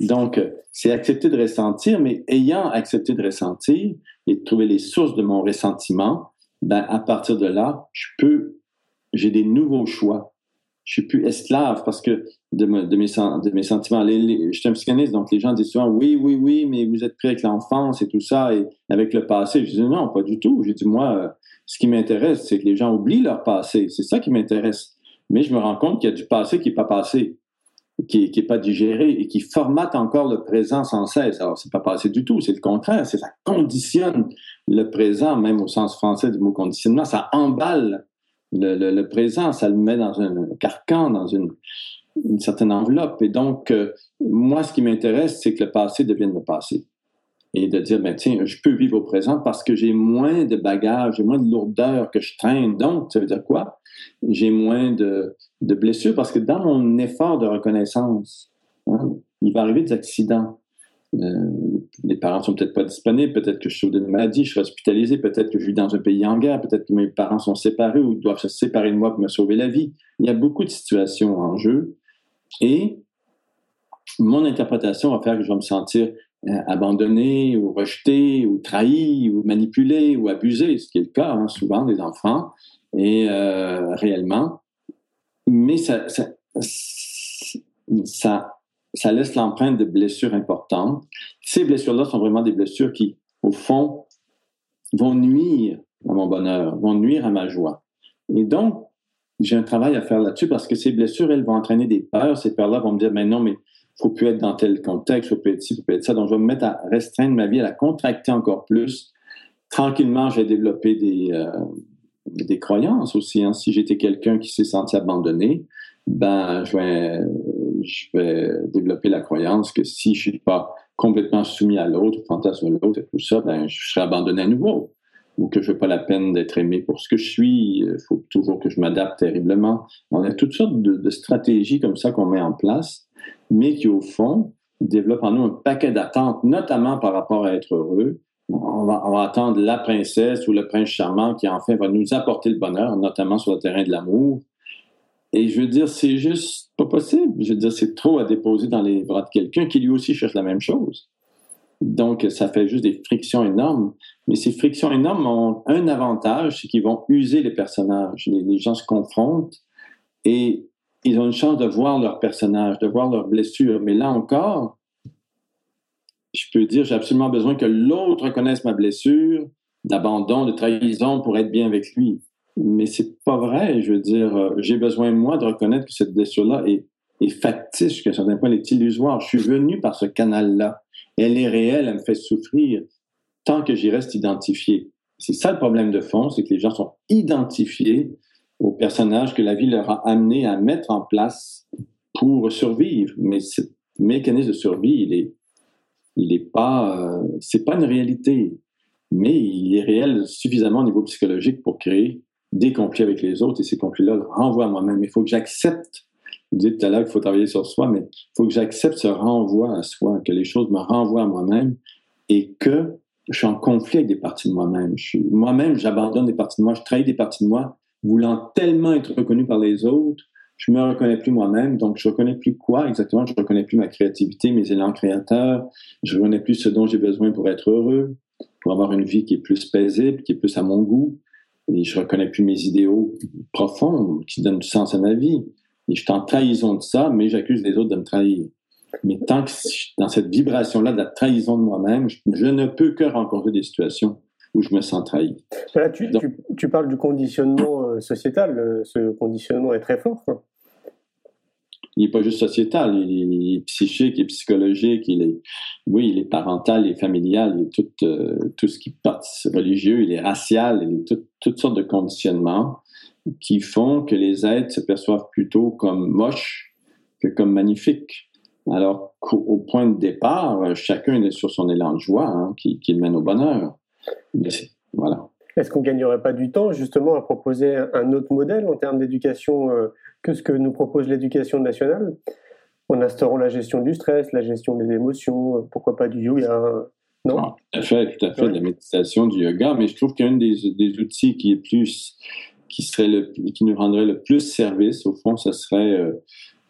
Donc, c'est accepter de ressentir, mais ayant accepté de ressentir et de trouver les sources de mon ressentiment, ben, à partir de là, je peux, j'ai des nouveaux choix. Je suis plus esclave parce que de, mes, sentiments. je suis un psychanalyste, donc les gens disent souvent oui, oui, oui, mais vous êtes pris avec l'enfance et tout ça et avec le passé. Je dis non, pas du tout. J'ai dit moi, ce qui m'intéresse, c'est que les gens oublient leur passé. C'est ça qui m'intéresse. Mais je me rends compte qu'il y a du passé qui n'est pas passé qui n'est pas digéré et qui formate encore le présent sans cesse. Alors, c'est pas passé du tout, c'est le contraire, c'est ça conditionne le présent, même au sens français du mot conditionnement, ça emballe le, présent, ça le met dans un carcan, dans une, certaine enveloppe. Et donc, euh, moi, ce qui m'intéresse, c'est que le passé devienne le passé. Et de dire, ben, tiens, je peux vivre au présent parce que j'ai moins de bagages, j'ai moins de lourdeur que je traîne. Donc, ça veut dire quoi? J'ai moins de, de blessures parce que dans mon effort de reconnaissance, hein, il va arriver des accidents. Euh, les parents sont peut-être pas disponibles, peut-être que je suis d'une maladie, je suis hospitalisé, peut-être que je vis dans un pays en guerre, peut-être que mes parents sont séparés ou doivent se séparer de moi pour me sauver la vie. Il y a beaucoup de situations en jeu et mon interprétation va faire que je vais me sentir euh, abandonné ou rejeté ou trahi ou manipulé ou abusé, ce qui est le cas hein, souvent des enfants. Et euh, réellement, mais ça, ça, ça, laisse l'empreinte de blessures importantes. Ces blessures-là sont vraiment des blessures qui, au fond, vont nuire à mon bonheur, vont nuire à ma joie. Et donc, j'ai un travail à faire là-dessus parce que ces blessures, elles vont entraîner des peurs. Ces peurs-là vont me dire, mais non, mais faut plus être dans tel contexte, faut plus être ci, faut plus être ça. Donc, je vais me mettre à restreindre ma vie, à la contracter encore plus. Tranquillement, je vais développer des, euh, des croyances aussi. Hein. Si j'étais quelqu'un qui s'est senti abandonné, ben, je vais, je vais développer la croyance que si je suis pas complètement soumis à l'autre, au fantasme de l'autre et tout ça, ben, je serai abandonné à nouveau. Ou que je n'ai pas la peine d'être aimé pour ce que je suis. Il faut toujours que je m'adapte terriblement. On a toutes sortes de stratégies comme ça qu'on met en place, mais qui, au fond, développent en nous un paquet d'attentes, notamment par rapport à être heureux, on va, attendre la princesse ou le prince charmant qui enfin va nous apporter le bonheur, notamment sur le terrain de l'amour. Et je veux dire, c'est juste pas possible. Je veux dire, c'est trop à déposer dans les bras de quelqu'un qui lui aussi cherche la même chose. Donc, ça fait juste des frictions énormes. Mais ces frictions énormes ont un avantage, c'est qu'ils vont user les personnages. Les, gens se confrontent et ils ont une chance de voir leurs personnages, de voir leurs blessures. Mais là encore, je peux dire, j'ai absolument besoin que l'autre reconnaisse ma blessure d'abandon, de trahison pour être bien avec lui. Mais c'est pas vrai. Je veux dire, euh, j'ai besoin, moi, de reconnaître que cette blessure-là est, est factice, jusqu'à un certain point, elle est illusoire. Je suis venu par ce canal-là. Elle est réelle, elle me fait souffrir tant que j'y reste identifié. C'est ça le problème de fond, c'est que les gens sont identifiés au personnage que la vie leur a amené à mettre en place pour survivre. Mais ce mécanisme de survie, il est, il n'est pas, euh, c'est pas une réalité, mais il est réel suffisamment au niveau psychologique pour créer des conflits avec les autres et ces conflits-là renvoient à moi-même. Il faut que j'accepte. Vous dites tout à l'heure qu'il faut travailler sur soi, mais il faut que j'accepte ce renvoi à soi, que les choses me renvoient à moi-même et que je suis en conflit avec des parties de moi-même. Moi-même, j'abandonne des parties de moi, je trahis des parties de moi, voulant tellement être reconnu par les autres je me reconnais plus moi-même, donc je reconnais plus quoi exactement, je reconnais plus ma créativité, mes élans créateurs, je reconnais plus ce dont j'ai besoin pour être heureux, pour avoir une vie qui est plus paisible, qui est plus à mon goût, et je reconnais plus mes idéaux profonds qui donnent du sens à ma vie. Et je suis en trahison de ça, mais j'accuse les autres de me trahir. Mais tant que dans cette vibration-là de la trahison de moi-même, je, ne peux que rencontrer des situations où je me sens trahi. tu, tu, parles du conditionnement euh, sociétal. Ce conditionnement est très fort il n'est pas juste sociétal, il est, psychique, il est psychologique, il est, oui, il est parental, il est familial, il est tout, euh, tout ce qui est religieux, il est racial, il est toutes sortes de conditionnements qui font que les êtres se perçoivent plutôt comme moches que comme magnifiques. Alors qu'au point de départ, chacun est sur son élan de joie hein, qui, qui, le mène au bonheur. voilà. Est-ce qu'on gagnerait pas du temps justement à proposer un autre modèle en termes d'éducation euh, que ce que nous propose l'éducation nationale? En instaurant la gestion du stress, la gestion des émotions, euh, pourquoi pas du yoga non? Ah, Tout à fait, tout à fait, de la méditation, du yoga, mais je trouve qu'un des, des, outils qui est plus qui serait le, qui nous rendrait le plus service, au fond, ce serait euh,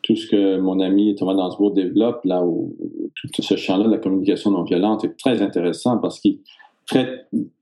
tout ce que mon ami Thomas Dansbourg développe, là où tout ce champ-là de la communication non violente est très intéressant parce qu'il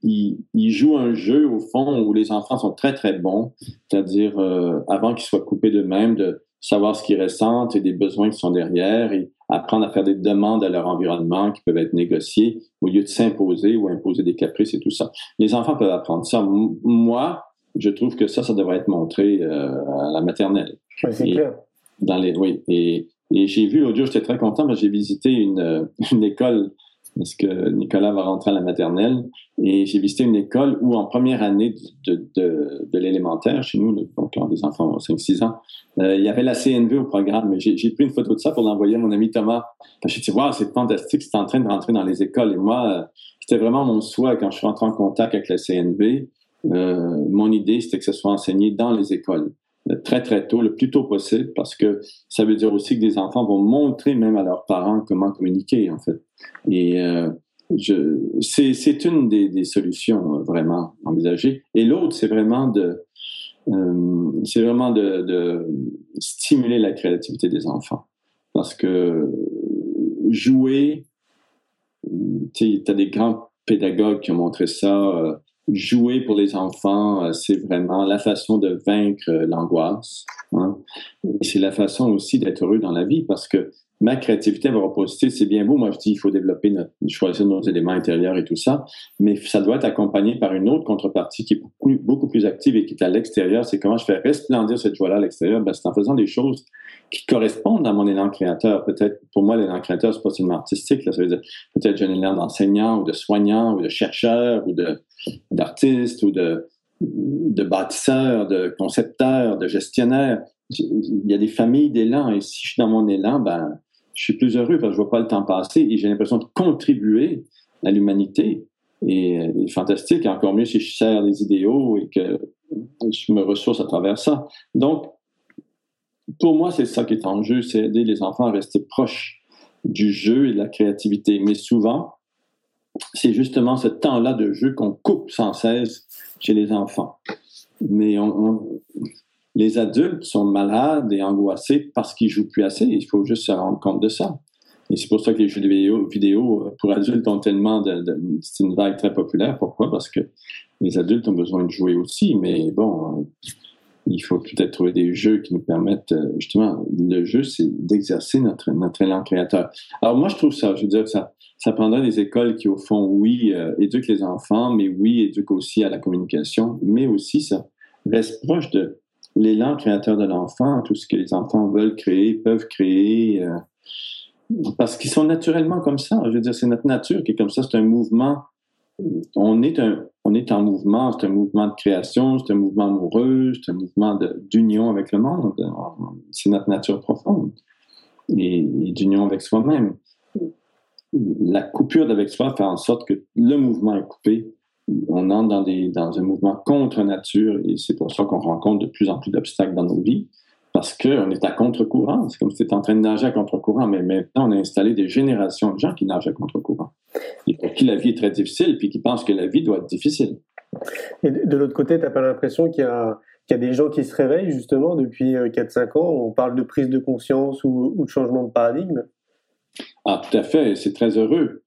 il, joue un jeu au fond où les enfants sont très très bons, c'est-à-dire euh, avant qu'ils soient coupés d'eux-mêmes, de savoir ce qu'ils ressentent et des besoins qui sont derrière et apprendre à faire des demandes à leur environnement qui peuvent être négociées au lieu de s'imposer ou imposer des caprices et tout ça. Les enfants peuvent apprendre ça. moi, je trouve que ça, ça devrait être montré euh, à la maternelle. c'est clair. Dans les, oui. Et, et j'ai vu l'autre jour, j'étais très content, que j'ai visité une, (laughs) une école parce que Nicolas va rentrer à la maternelle. Et j'ai visité une école où, en première année de, de, de l'élémentaire, chez nous, donc quand des enfants ont 5-6 ans, euh, il y avait la CNV au programme. J'ai pris une photo de ça pour l'envoyer à mon ami Thomas. J'ai dit, wow, c'est fantastique, c'est en train de rentrer dans les écoles. Et moi, euh, c'était vraiment mon souhait quand je suis rentré en contact avec la CNV. Euh, mon idée, c'était que ce soit enseigné dans les écoles très très tôt, le plus tôt possible, parce que ça veut dire aussi que des enfants vont montrer même à leurs parents comment communiquer en fait. Et euh, c'est une des, des, solutions euh, vraiment envisagées. Et l'autre, c'est vraiment de euh, c'est vraiment de, de, stimuler la créativité des enfants, parce que jouer, tu as des grands pédagogues qui ont montré ça. Euh, jouer pour les enfants, euh, c'est vraiment la façon de vaincre l'angoisse. Hein. C'est la façon aussi d'être heureux dans la vie parce que ma créativité va reposer, c'est bien beau. Moi, je dis, il faut développer notre, choisir nos éléments intérieurs et tout ça, mais ça doit être accompagné par une autre contrepartie qui est beaucoup, plus active et qui est à l'extérieur. C'est comment je fais resplendir cette joie-là à l'extérieur. Ben, c'est en faisant des choses qui correspondent à mon élan créateur. Peut-être, pour moi, l'élan créateur, c'est pas seulement artistique. Là, ça veut dire peut-être j'ai un élan d'enseignant ou de soignant ou de chercheur ou d'artiste ou de, de bâtisseur, de concepteur, de gestionnaire. Il y a des familles d'élan et si je suis dans mon élan, ben, je suis plus heureux parce que je vois pas le temps passer et j'ai l'impression de contribuer à l'humanité. Et, et, fantastique, et encore mieux si je sers des idéaux et que je me ressource à travers ça. Donc, pour moi, c'est ça qui est en jeu, c'est aider les enfants à rester proches du jeu et de la créativité. Mais souvent, c'est justement ce temps-là de jeu qu'on coupe sans cesse chez les enfants. Mais on, les adultes sont malades et angoissés parce qu'ils jouent plus assez. Il faut juste se rendre compte de ça. Et c'est pour ça que les jeux vidéo, vidéo pour adultes ont tellement de, c'est une vague très populaire. Pourquoi? Parce que les adultes ont besoin de jouer aussi. Mais bon, il faut peut-être trouver des jeux qui nous permettent, euh, justement, le jeu, c'est d'exercer notre, notre élan créateur. Alors moi, je trouve ça, je veux dire, ça, ça prendrait des écoles qui, au fond, oui, euh, éduquent les enfants, mais oui, éduquent aussi à la communication, mais aussi ça reste proche de l'élan créateur de l'enfant, tout ce que les enfants veulent créer, peuvent créer, euh, parce qu'ils sont naturellement comme ça. Je veux dire, c'est notre nature qui est comme ça, c'est un mouvement on est, un, on est en mouvement, c'est un mouvement de création, c'est un mouvement amoureux, c'est un mouvement d'union avec le monde. C'est notre nature profonde et, d'union avec soi-même. La coupure d'avec soi fait en sorte que le mouvement est coupé. On entre dans, des, dans un mouvement contre nature et c'est pour ça qu'on rencontre de plus en plus d'obstacles dans nos vies parce qu'on est à contre-courant. C'est comme si tu étais en train de nager à contre-courant, mais maintenant, on a installé des générations de gens qui nagent à contre-courant. Et pour qui la vie est très difficile, puis qui pensent que la vie doit être difficile. Et de l'autre côté, tu n'as pas l'impression qu'il y, a, des gens qui se réveillent, justement, depuis 4-5 euh, ans? On parle de prise de conscience ou, de changement de paradigme? Ah, tout à fait. C'est très heureux.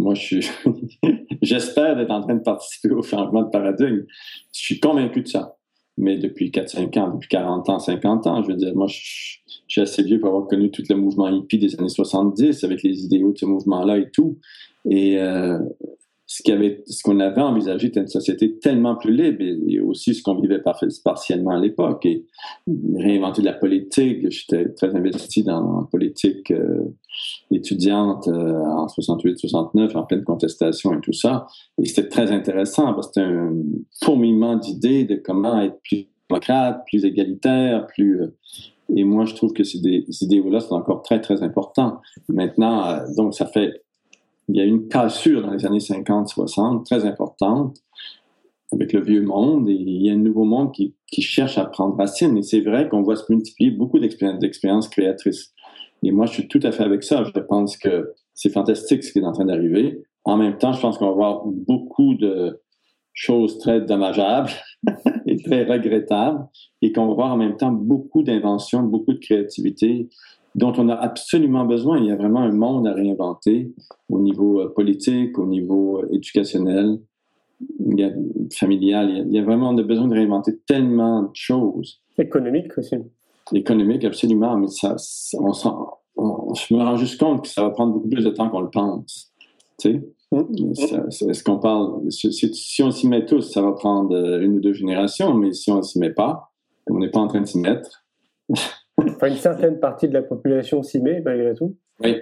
Moi, je suis. (laughs) J'espère d'être en train de participer au changement de paradigme. Je suis convaincu de ça mais depuis 4-5 ans, depuis 40 ans, 50 ans. Je veux dire, moi, je, suis assez vieux pour avoir connu tout le mouvement hippie des années 70 avec les idéaux de ce mouvement-là et tout. Et euh, ce qu'on avait, envisagé était une société tellement plus libre et, aussi ce qu'on vivait partiellement à l'époque. Et réinventer la politique, j'étais très investi dans la politique euh, étudiante euh, en 68-69, en pleine contestation et tout ça. Et c'était très intéressant parce que c'était un fourmillement d'idées de comment être plus démocrate, plus égalitaire, plus... Euh, et moi, je trouve que ces idéaux-là sont encore très, très importants. Maintenant, donc, ça fait il y a une cassure dans les années 50-60 très importante avec le vieux monde et il y a un nouveau monde qui, cherche à prendre racine. Et c'est vrai qu'on voit se multiplier beaucoup d'expériences créatrices. Et moi, je suis tout à fait avec ça. Je pense que c'est fantastique ce qui est en train d'arriver. En même temps, je pense qu'on va avoir beaucoup de, chose très dommageable (laughs) et très regrettable, et qu'on va voir en même temps beaucoup d'inventions, beaucoup de créativité dont on a absolument besoin. Il y a vraiment un monde à réinventer au niveau euh, politique, au niveau euh, éducationnel, familial. Il y, a, vraiment besoin de réinventer tellement de choses. Économique aussi. Économique, absolument, mais ça, on, je me rends juste compte que ça va prendre beaucoup plus de temps qu'on le pense. Tu sais? Mmh. Est-ce qu'on parle, si, on s'y met tous, ça va prendre euh, une ou deux générations, mais si on ne s'y met pas, on n'est pas en train de s'y mettre. (laughs) enfin, une certaine partie de la population s'y met, malgré tout. Oui.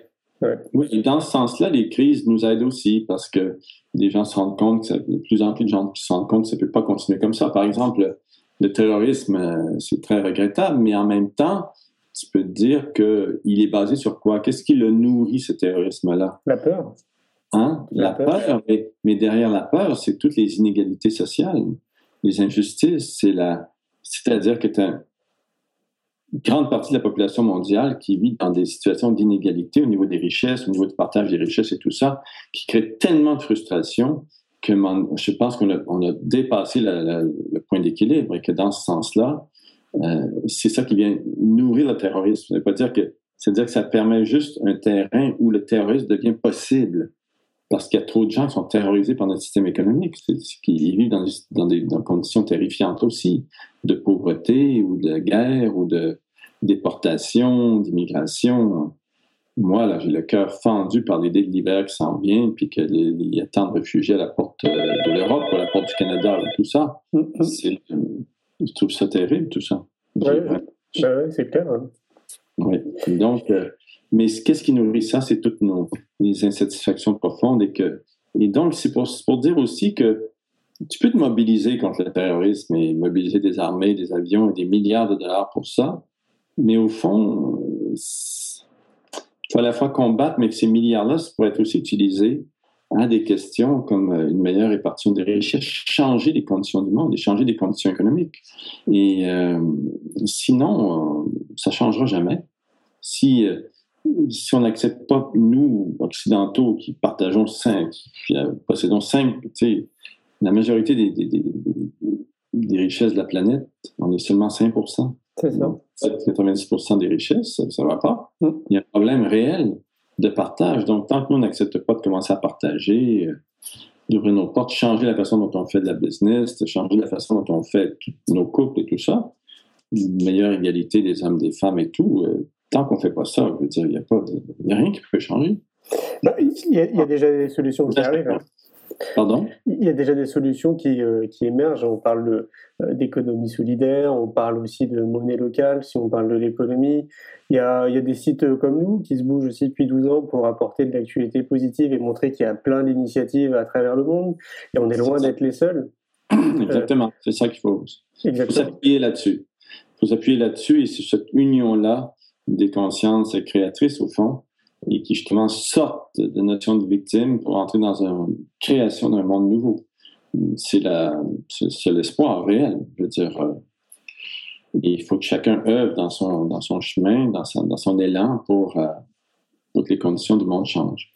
Oui, et dans ce sens-là, les crises nous aident aussi parce que les gens se rendent compte, que de plus en plus de gens se rendent compte que ça ne peut pas continuer comme ça. Par exemple, le terrorisme, euh, c'est très regrettable, mais en même temps, tu peux te dire qu'il est basé sur quoi? Qu'est-ce qui le nourrit, ce terrorisme-là? La peur. Hein? La, peur, mais, derrière la peur, c'est toutes les inégalités sociales, les injustices, c'est la, c'est-à-dire que tu as grande partie de la population mondiale qui vit dans des situations d'inégalité au niveau des richesses, au niveau du partage des richesses et tout ça, qui crée tellement de frustration que je pense qu'on a, dépassé le point d'équilibre et que dans ce sens-là, euh, c'est ça qui vient nourrir le terrorisme. Ça veut pas dire que, c'est-à-dire que ça permet juste un terrain où le terrorisme devient possible parce qu'il y a trop de gens qui sont terrorisés par notre système économique, qui vivent dans, dans, des, conditions terrifiantes aussi, de pauvreté ou de guerre ou de déportation, d'immigration. Moi, là, j'ai le cœur fendu par l'idée de l'hiver qui s'en vient, puis qu'il y a tant de réfugiés à la porte euh, de l'Europe, à la porte du Canada, et tout ça. Mm-hmm. Je trouve ça terrible, tout ça. Oui, ben c'est clair. Hein. Oui. Donc, euh, mais qu'est-ce qui nourrit ça? C'est toutes nos les insatisfactions profondes. Et, que, et donc, c'est pour, pour dire aussi que tu peux te mobiliser contre le terrorisme et mobiliser des armées, des avions et des milliards de dollars pour ça. Mais au fond, il faut à la fois combattre, mais que ces milliards-là pourraient être aussi utilisés à des questions comme euh, une meilleure répartition des richesses, changer les conditions du monde et changer les conditions économiques. Et euh, sinon, euh, ça changera jamais. Si si on n'accepte pas, nous, occidentaux, qui partageons cinq, qui possédons cinq, la majorité des, des, richesses de la planète, on est seulement 5 C'est ça. 90 des richesses, ça ne va pas. Mm. Il y a un problème réel de partage. Donc, tant que nous, on n'accepte pas de commencer à partager, euh, d'ouvrir nos portes, changer la façon dont on fait de la business, changer la façon dont on fait nos couples et tout ça, une meilleure égalité des hommes, des femmes et tout, euh, tant qu'on ne fait pas ça, je veux dire, il n'y a, pas a rien qui peut changer. Bah, il, y a, déjà des solutions qui arrivent. Hein. Pardon? Il y a déjà des solutions qui, euh, qui émergent. On parle euh, d'économie solidaire, on parle aussi de monnaie locale, si on parle de l'économie. Il y, a, il y a des sites euh, comme nous qui se bougent aussi depuis 12 ans pour apporter de l'actualité positive et montrer qu'il y a plein d'initiatives à travers le monde. Et on est loin d'être les seuls. (coughs) Exactement, c'est ça qu'il faut. Il faut s'appuyer là-dessus. Il faut s'appuyer là-dessus et c'est cette union-là des consciences créatrices, au fond, et qui justement sortent de notion de victime pour entrer dans une création d'un monde nouveau. C'est l'espoir réel. Je veux dire, euh, il faut que chacun œuvre dans son, dans son chemin, dans son, dans son élan pour, euh, que les conditions du monde changent.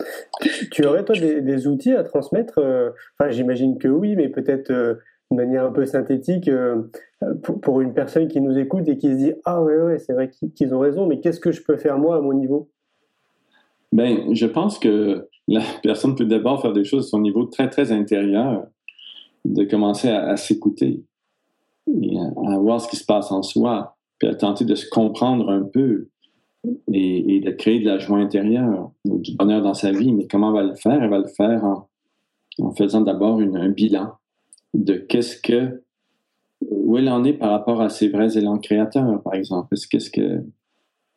Tu aurais, toi, des, outils à transmettre euh, Enfin, j'imagine que oui, mais peut-être de manière un peu synthétique euh, pour, une personne qui nous écoute et qui se dit ah ouais ouais c'est vrai qu'ils ont raison mais qu'est-ce que je peux faire moi à mon niveau? Ben je pense que la personne peut d'abord faire des choses à son niveau très très intérieur, de commencer à, s'écouter et à, voir ce qui se passe en soi, puis à tenter de se comprendre un peu et, de créer de la joie intérieure, du bonheur dans sa vie. Mais comment elle va le faire? Elle va le faire en, faisant d'abord un bilan de qu'est-ce que où elle en est par rapport à ses vrais élans créateurs, par exemple? Est-ce qu'est-ce que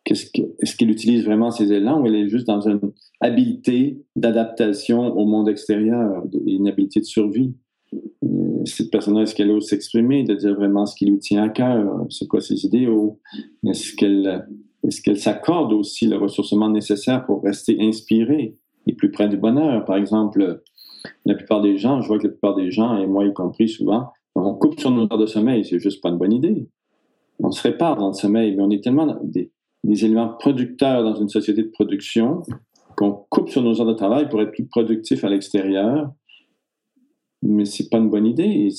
qu'est-ce que est-ce qu'elle utilise vraiment ses élans ou elle est juste dans une habilité d'adaptation au monde extérieur, une habilité de survie? Euh, cette personne est-ce qu'elle ose s'exprimer, de dire vraiment ce qui lui tient à cœur, c'est quoi ses idéaux? Est-ce qu'elle est-ce qu'elle s'accorde aussi le ressourcement nécessaire pour rester inspirée et plus près du bonheur? Par exemple, la plupart des gens, je vois que la plupart des gens, et moi y compris souvent, on coupe sur nos heures de sommeil, c'est juste pas une bonne idée. On se répare dans le sommeil, mais on est tellement des, éléments producteurs dans une société de production qu'on coupe sur nos heures de travail pour être plus productif à l'extérieur. mais c'est pas une bonne idée.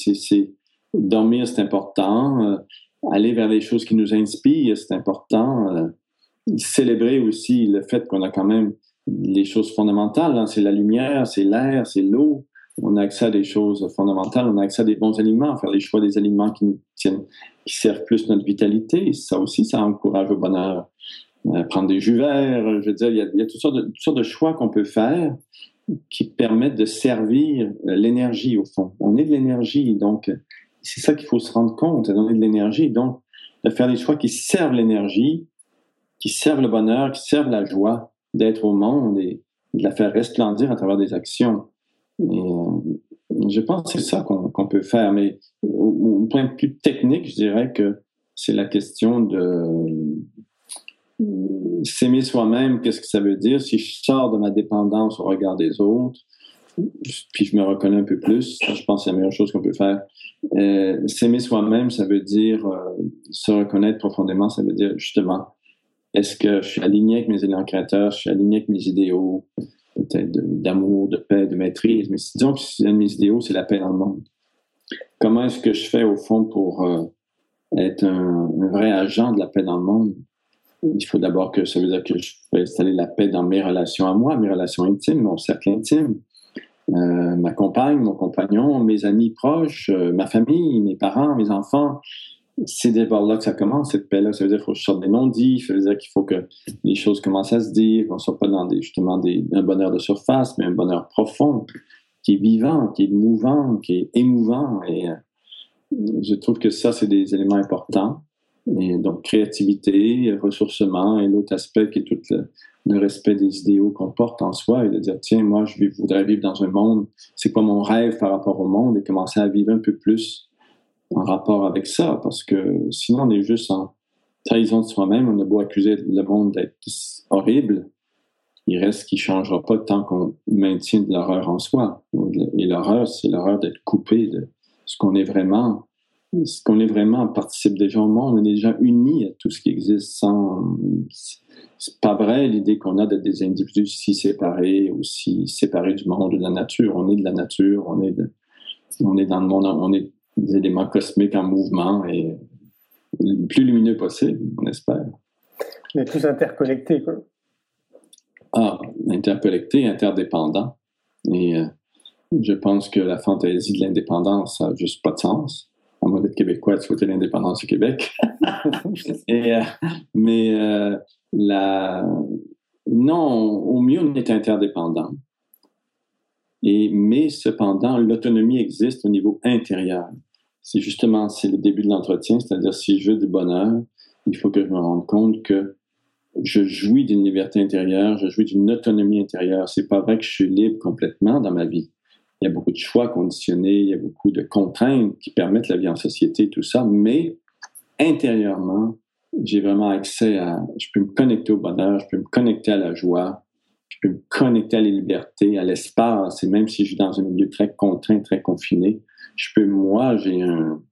Dormir, c'est important. Euh, aller vers les choses qui nous inspirent, c'est important. Euh, célébrer aussi le fait qu'on a quand même les choses fondamentales. Hein. c'est la lumière, c'est l'air, c'est l'eau. On a accès à des choses fondamentales, on a accès à des bons aliments, faire les choix des aliments qui tiennent, qui servent plus notre vitalité. Ça aussi, ça encourage au bonheur. Euh, prendre des jus verts, je veux dire, il y a, il y a toutes, sortes de, toutes sortes de choix qu'on peut faire qui permettent de servir euh, l'énergie au fond. On est de l'énergie, donc c'est ça qu'il faut se rendre compte, on est de l'énergie, donc de faire des choix qui servent l'énergie, qui servent le bonheur, qui servent la joie d'être au monde et de la faire resplendir à travers des actions. Euh, je pense que c'est ça qu'on peut faire, mais au, au, point plus technique, je dirais que c'est la question de s'aimer soi-même, qu'est-ce que ça veut dire? Si je sors de ma dépendance au regard des autres, puis je me reconnais un peu plus, je pense que c'est la meilleure chose qu'on peut faire. Euh, s'aimer soi-même, ça veut dire euh, se reconnaître profondément, ça veut dire justement, est-ce que je suis aligné avec mes éléments créateurs, je suis aligné avec mes idéaux, peut-être d'amour, de paix, de maîtrise, mais disons que un de mes idéaux, c'est la paix dans le monde. Comment est-ce que je fais au fond pour euh, être un, un vrai agent de la paix dans le monde? il faut d'abord que ça veut dire que je peux installer la paix dans mes relations à moi, mes relations intimes, mon cercle intime, euh, ma compagne, mon compagnon, mes amis proches, euh, ma famille, mes parents, mes enfants. C'est d'abord là que ça commence, cette paix-là. Ça veut dire qu'il faut que je sorte des non-dits, ça veut dire qu'il faut que les choses commencent à se dire, qu'on ne soit pas dans justement un bonheur de surface, mais un bonheur profond, qui est vivant, qui est mouvant, qui est émouvant. Et euh, je trouve que ça, c'est des éléments importants. Et donc, créativité, ressourcement, et l'autre aspect qui est tout le, respect des idéaux qu'on porte en soi et de dire, tiens, moi, je voudrais vivre dans un monde, c'est quoi mon rêve par rapport au monde et commencer à vivre un peu plus en rapport avec ça, parce que sinon, on est juste en trahison de soi-même, on a beau accuser le monde d'être horrible, il reste qu'il ne changera pas tant qu'on maintient de l'horreur en soi. Et l'horreur, c'est l'horreur d'être coupé de ce qu'on est vraiment ce qu'on est vraiment, participe déjà au monde, on est déjà unis à tout ce qui existe sans. C'est pas vrai l'idée qu'on a d'être des individus si séparés ou si séparés du monde de la nature. On est de la nature, on est, de, on est dans le monde, on est des éléments cosmiques en mouvement et le plus lumineux possible, on espère. Est tous interconnectés, quoi. Ah, interconnectés, interdépendants. Et euh, je pense que la fantaisie de l'indépendance n'a juste pas de sens en mode québécois, de souhaiter l'indépendance du Québec. (laughs) Euh, mais euh, la, non, au mieux, on est interdépendant. Et, mais cependant, l'autonomie existe au niveau intérieur. C'est justement, c'est le début de l'entretien, c'est-à-dire si je veux du bonheur, il faut que je me rende compte que je jouis d'une liberté intérieure, je jouis d'une autonomie intérieure. C'est pas vrai que je suis libre complètement dans ma vie il y a beaucoup de choix conditionnés, il y a beaucoup de contraintes qui permettent la vie en société, tout ça, mais intérieurement, j'ai vraiment accès à, je peux me connecter au bonheur, je peux me connecter à la joie, je peux me connecter à la liberté, à l'espace, et même si je suis dans un milieu très contraint, très confiné, je peux, moi, j'ai un,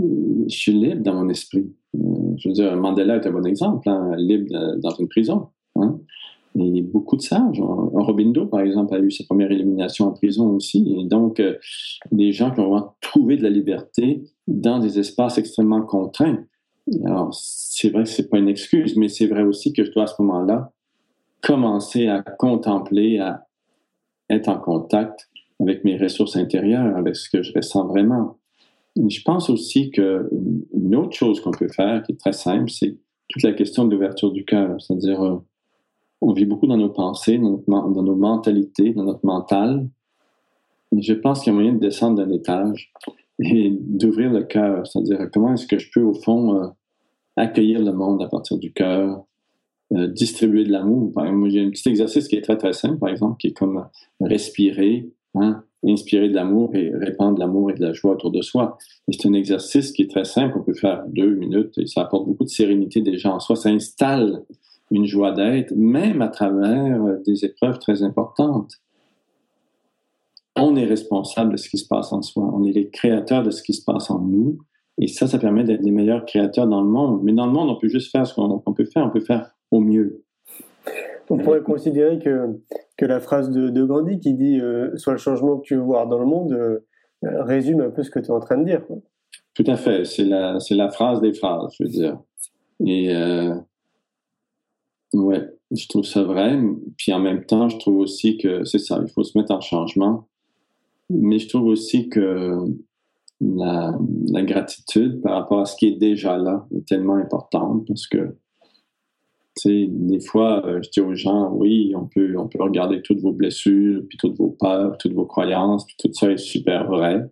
je suis libre dans mon esprit. Euh, je veux dire, Mandela est un bon exemple, hein, libre dans une prison. Hein? Et beaucoup de sages. Robindo, par exemple, a eu sa première élimination en prison aussi. Et donc, euh, des gens qui ont trouvé de la liberté dans des espaces extrêmement contraints. Alors, c'est vrai que c'est pas une excuse, mais c'est vrai aussi que je dois à ce moment-là commencer à contempler, à être en contact avec mes ressources intérieures, avec ce que je ressens vraiment. je pense aussi qu'une autre chose qu'on peut faire, qui est très simple, c'est toute la question de l'ouverture du cœur. C'est-à-dire, euh, on vit beaucoup dans nos pensées, dans, nos mentalités, dans notre mental. je pense qu'il y a moyen de descendre d'un étage et d'ouvrir le cœur, c'est-à-dire comment est-ce que je peux, au fond, euh, accueillir le monde à partir du cœur, euh, distribuer de l'amour? Moi, j'ai un petit exercice qui est très, très simple, par exemple, qui est comme respirer, hein, inspirer de l'amour et répandre de l'amour et de la joie autour de soi. c'est un exercice qui est très simple, on peut faire deux minutes et ça apporte beaucoup de sérénité déjà en soi. Ça installe une joie d'être, même à travers euh, des épreuves très importantes. On est responsable de ce qui se passe en soi. On est les créateurs de ce qui se passe en nous. Et ça, ça permet d'être les meilleurs créateurs dans le monde. Mais dans le monde, on peut juste faire ce qu'on peut faire. On peut faire au mieux. On pourrait considérer que, que la phrase de, Gandhi qui dit euh, Sois le changement que tu veux voir dans le monde euh, résume un peu ce que tu es en train de dire. Tout à fait. C'est la, la phrase des phrases, je veux dire. Et euh, ouais, je trouve ça vrai. Puis en même temps, je trouve aussi que c'est ça, il faut se mettre en changement. Mais je trouve aussi que la, la, gratitude par rapport à ce qui est déjà là est tellement importante parce que, tu sais, des fois, euh, je dis aux gens, oui, on peut, on peut regarder toutes vos blessures, puis toutes vos peurs, toutes vos croyances, puis tout ça est super vrai.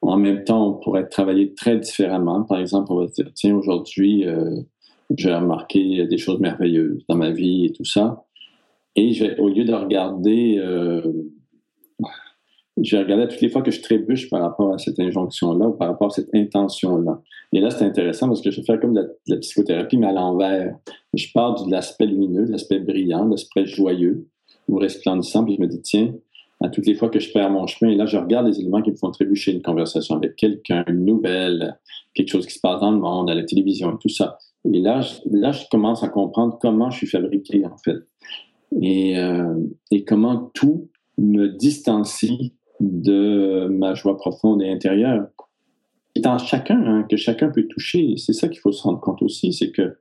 En même temps, on pourrait travailler très différemment. Par exemple, on va dire, tiens, aujourd'hui, euh, j'ai remarqué des choses merveilleuses dans ma vie et tout ça. Et je vais, au lieu de regarder euh, j'ai regardé toutes les fois que je trébuche par rapport à cette injonction-là ou par rapport à cette intention-là. Et là, c'est intéressant parce que je fais comme de la, psychothérapie, mais à l'envers. Je pars de l'aspect lumineux, de l'aspect brillant, de l'aspect joyeux ou resplendissant, puis je me dis, tiens, à toutes les fois que je perds mon chemin, et là, je regarde les éléments qui me font trébucher, une conversation avec quelqu'un, une nouvelle, quelque chose qui se passe dans le monde, à la télévision, et tout ça. Et là, je, là, je commence à comprendre comment je suis fabriqué, en fait. Et, euh, et comment tout me distancie de ma joie profonde et intérieure. C'est en chacun, hein, que chacun peut toucher. C'est ça qu'il faut se rendre compte aussi, c'est que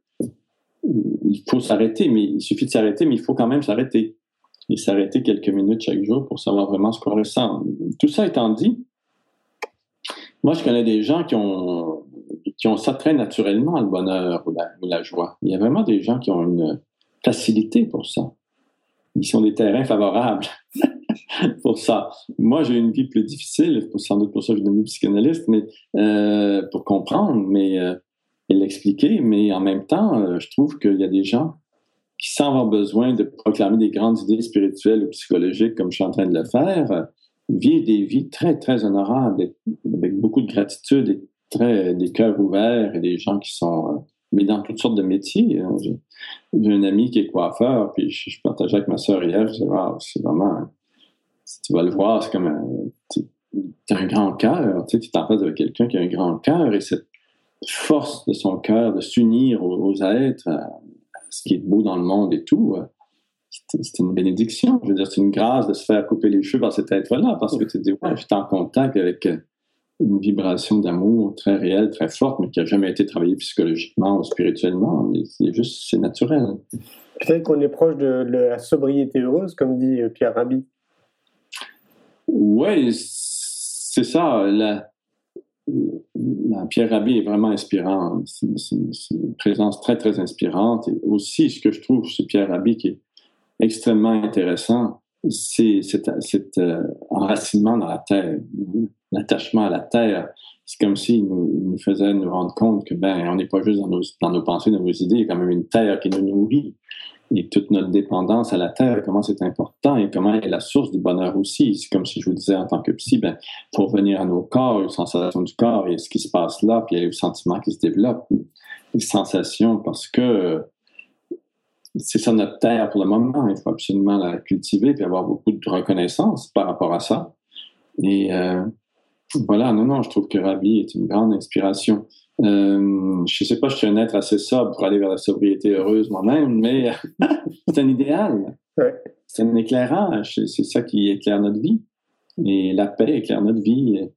il faut s'arrêter, mais il suffit de s'arrêter, mais il faut quand même s'arrêter. Et s'arrêter quelques minutes chaque jour pour savoir vraiment ce qu'on ressent. Tout ça étant dit, moi, je connais des gens qui ont, qui ont ça très naturellement, le bonheur ou la, ou la joie. Il y a vraiment des gens qui ont une facilité pour ça. Ils sont des terrains favorables. (laughs) (laughs) pour ça. Moi, j'ai une vie plus difficile, sans doute pour ça que je suis devenu psychanalyste, mais euh, pour comprendre, mais euh, et l'expliquer. Mais en même temps, euh, je trouve qu'il y a des gens qui, sans avoir besoin de proclamer des grandes idées spirituelles ou psychologiques comme je suis en train de le faire, vivent des vies très, très honorables, avec beaucoup de gratitude et très, des cœurs ouverts et des gens qui sont mais dans toutes sortes de métiers. J'ai un ami qui est coiffeur, puis je, partageais avec ma sœur hier, je disais, c'est vraiment tu vas le voir, c'est comme un, tu as un grand cœur, tu sais, tu t'en face de quelqu'un qui a un grand cœur et cette force de son cœur de s'unir aux, êtres, à, ce qui est beau dans le monde et tout, euh, c'est une bénédiction. Je veux dire, c'est une grâce de se faire couper les cheveux par cet être-là parce que tu te dis, ouais, je suis en contact avec euh, une vibration d'amour très réelle, très forte, mais qui n'a jamais été travaillée psychologiquement ou spirituellement. C'est juste, c'est naturel. Peut-être qu'on est proche de, la sobriété heureuse, comme dit euh, Pierre Rabhi. Oui, c'est ça. La, Pierre Rabhi est vraiment inspirant. C'est une présence très, très inspirante. Et aussi, ce que je trouve chez Pierre Rabhi qui est extrêmement intéressant, c'est cet, euh, enracinement dans la terre, l'attachement à la terre. C'est comme s'il nous, nous, faisait nous rendre compte que ben on n'est pas juste dans nos, dans nos pensées, dans nos idées, il y a quand même une terre qui nous nourrit et toute notre dépendance à la terre, comment c'est important et comment elle est la source du bonheur aussi. C'est comme si je vous disais en tant que psy, ben, pour venir à nos corps, aux sensations du corps et ce qui se passe là, puis les sentiments qui se développent, les sensations, parce que c'est ça notre terre pour le moment. Il faut absolument la cultiver et avoir beaucoup de reconnaissance par rapport à ça. Et euh, voilà, non, non, je trouve que Rabi est une grande inspiration. Euh, je sais pas, je suis un être assez sobre pour aller vers la sobriété heureuse moi-même, mais (laughs) c'est un idéal. C'est un éclairage. C'est ça qui éclaire notre vie. Et la paix éclaire notre vie.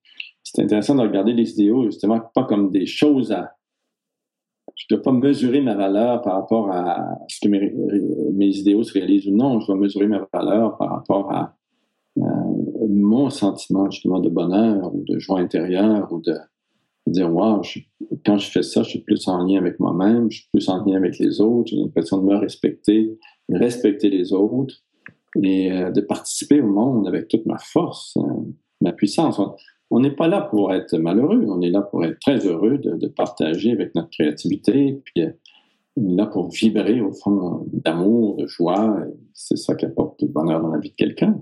C'est intéressant de regarder les idéaux, justement, pas comme des choses à. Je ne dois pas mesurer ma valeur par rapport à ce que mes, mes, idéaux se réalisent ou non. Je dois mesurer ma valeur par rapport à mon sentiment, justement, de bonheur ou de joie intérieure ou de, dire, wow, quand je fais ça, je suis plus en lien avec moi-même, je suis plus en lien avec les autres, j'ai l'impression de me respecter, respecter les autres et euh, de participer au monde avec toute ma force, euh, ma puissance. On n'est pas là pour être malheureux, on est là pour être très heureux de, partager avec notre créativité, puis euh, là pour vibrer au fond d'amour, de joie. C'est ça qui apporte du bonheur dans la vie de quelqu'un.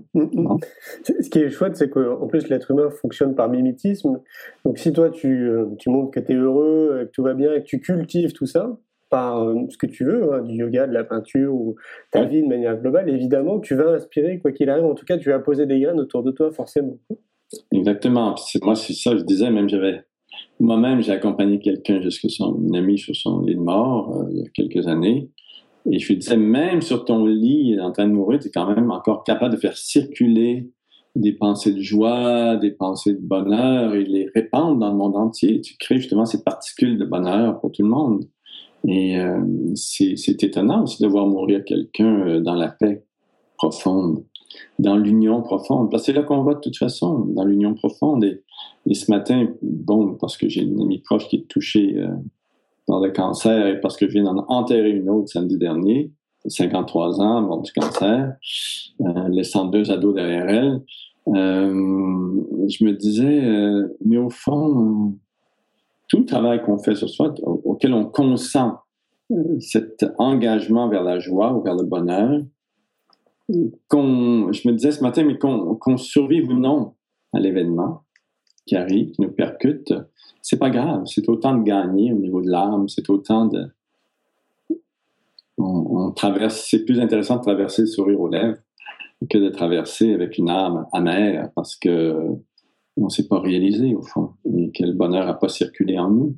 Ce qui est chouette, c'est qu'en plus l'être humain fonctionne par mimétisme. Donc si toi tu, euh, tu montres que tu es heureux, que tout va bien, et que tu cultives tout ça, par euh, ce que tu veux, hein, du yoga, de la peinture ou ta vie de manière globale, évidemment, tu vas inspirer quoi qu'il arrive. En tout cas, tu vas poser des graines autour de toi, forcément. Exactement. Moi, c'est ça, je disais, même j'avais moi-même, j'ai accompagné quelqu'un jusqu'à son ami sur son lit de mort euh, il y a quelques années. Et je lui disais, même sur ton lit, en train de mourir, tu es quand même encore capable de faire circuler des pensées de joie, des pensées de bonheur et les répandre dans le monde entier. Tu crées justement ces particules de bonheur pour tout le monde. Et euh, c'est étonnant aussi de voir mourir quelqu'un euh, dans la paix profonde, dans l'union profonde. Parce que c'est là qu'on va de toute façon, dans l'union profonde. Et, ce matin, bon, parce que j'ai une amie proche qui est touchée euh, dans le cancer et parce que je viens d'en enterrer une autre samedi dernier, 53 ans, mort du cancer, euh, laissant deux ados derrière elle, euh, je me disais, euh, mais au fond, tout le travail qu'on fait sur soi, auquel on consent cet engagement vers la joie ou vers le bonheur, je me disais ce matin, mais qu'on survive ou non à l'événement qui arrive, qui nous percute, c'est pas grave. C'est autant de gagner au niveau de l'âme, c'est autant de. On, traverse, c'est plus intéressant de traverser le sourire aux lèvres que de traverser avec une âme amère parce que on ne s'est pas réalisé au fond et que le bonheur n'a pas circulé en nous.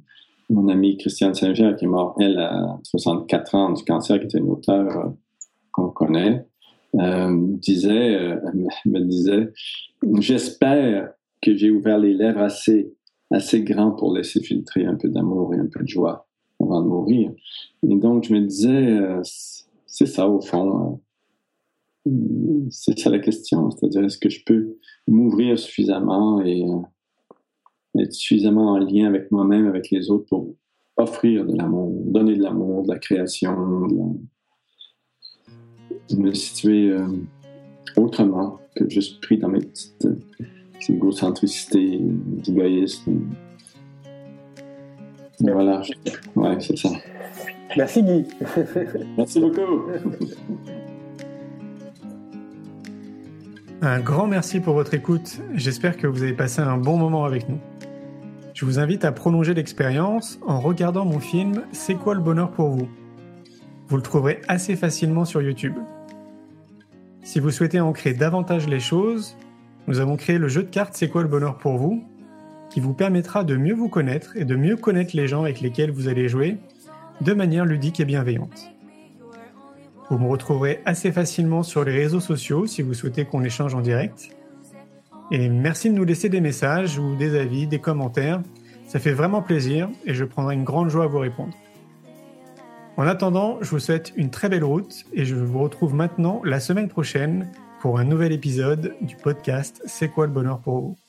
Mon amie Christiane Saint-Jean, qui est morte, elle, à 64 ans du cancer, qui était une auteure euh, qu'on connaît, euh, disait, euh, me disait, j'espère que j'ai ouvert les lèvres assez assez grand pour laisser filtrer un peu d'amour et un peu de joie avant de mourir. Et donc, je me disais, euh, c'est ça au fond. Euh, c'est ça la question. C'est-à-dire, est-ce que je peux m'ouvrir suffisamment et euh, être suffisamment en lien avec moi-même, avec les autres pour offrir de l'amour, donner de l'amour, de la création, de, me situer autrement que juste pris dans mes petites égocentricité, d'égoïsme. Voilà, ouais, c'est ça. Merci Guy. Merci beaucoup. Un grand merci pour votre écoute. J'espère que vous avez passé un bon moment avec nous. Je vous invite à prolonger l'expérience en regardant mon film C'est quoi le bonheur pour vous? Vous le trouverez assez facilement sur YouTube. Si vous souhaitez ancrer davantage les choses, nous avons créé le jeu de cartes C'est quoi le bonheur pour vous qui vous permettra de mieux vous connaître et de mieux connaître les gens avec lesquels vous allez jouer de manière ludique et bienveillante. Vous me retrouverez assez facilement sur les réseaux sociaux si vous souhaitez qu'on échange en direct. Et merci de nous laisser des messages ou des avis, des commentaires. Ça fait vraiment plaisir et je prendrai une grande joie à vous répondre. En attendant, je vous souhaite une très belle route et je vous retrouve maintenant la semaine prochaine pour un nouvel épisode du podcast C'est quoi le bonheur pour vous?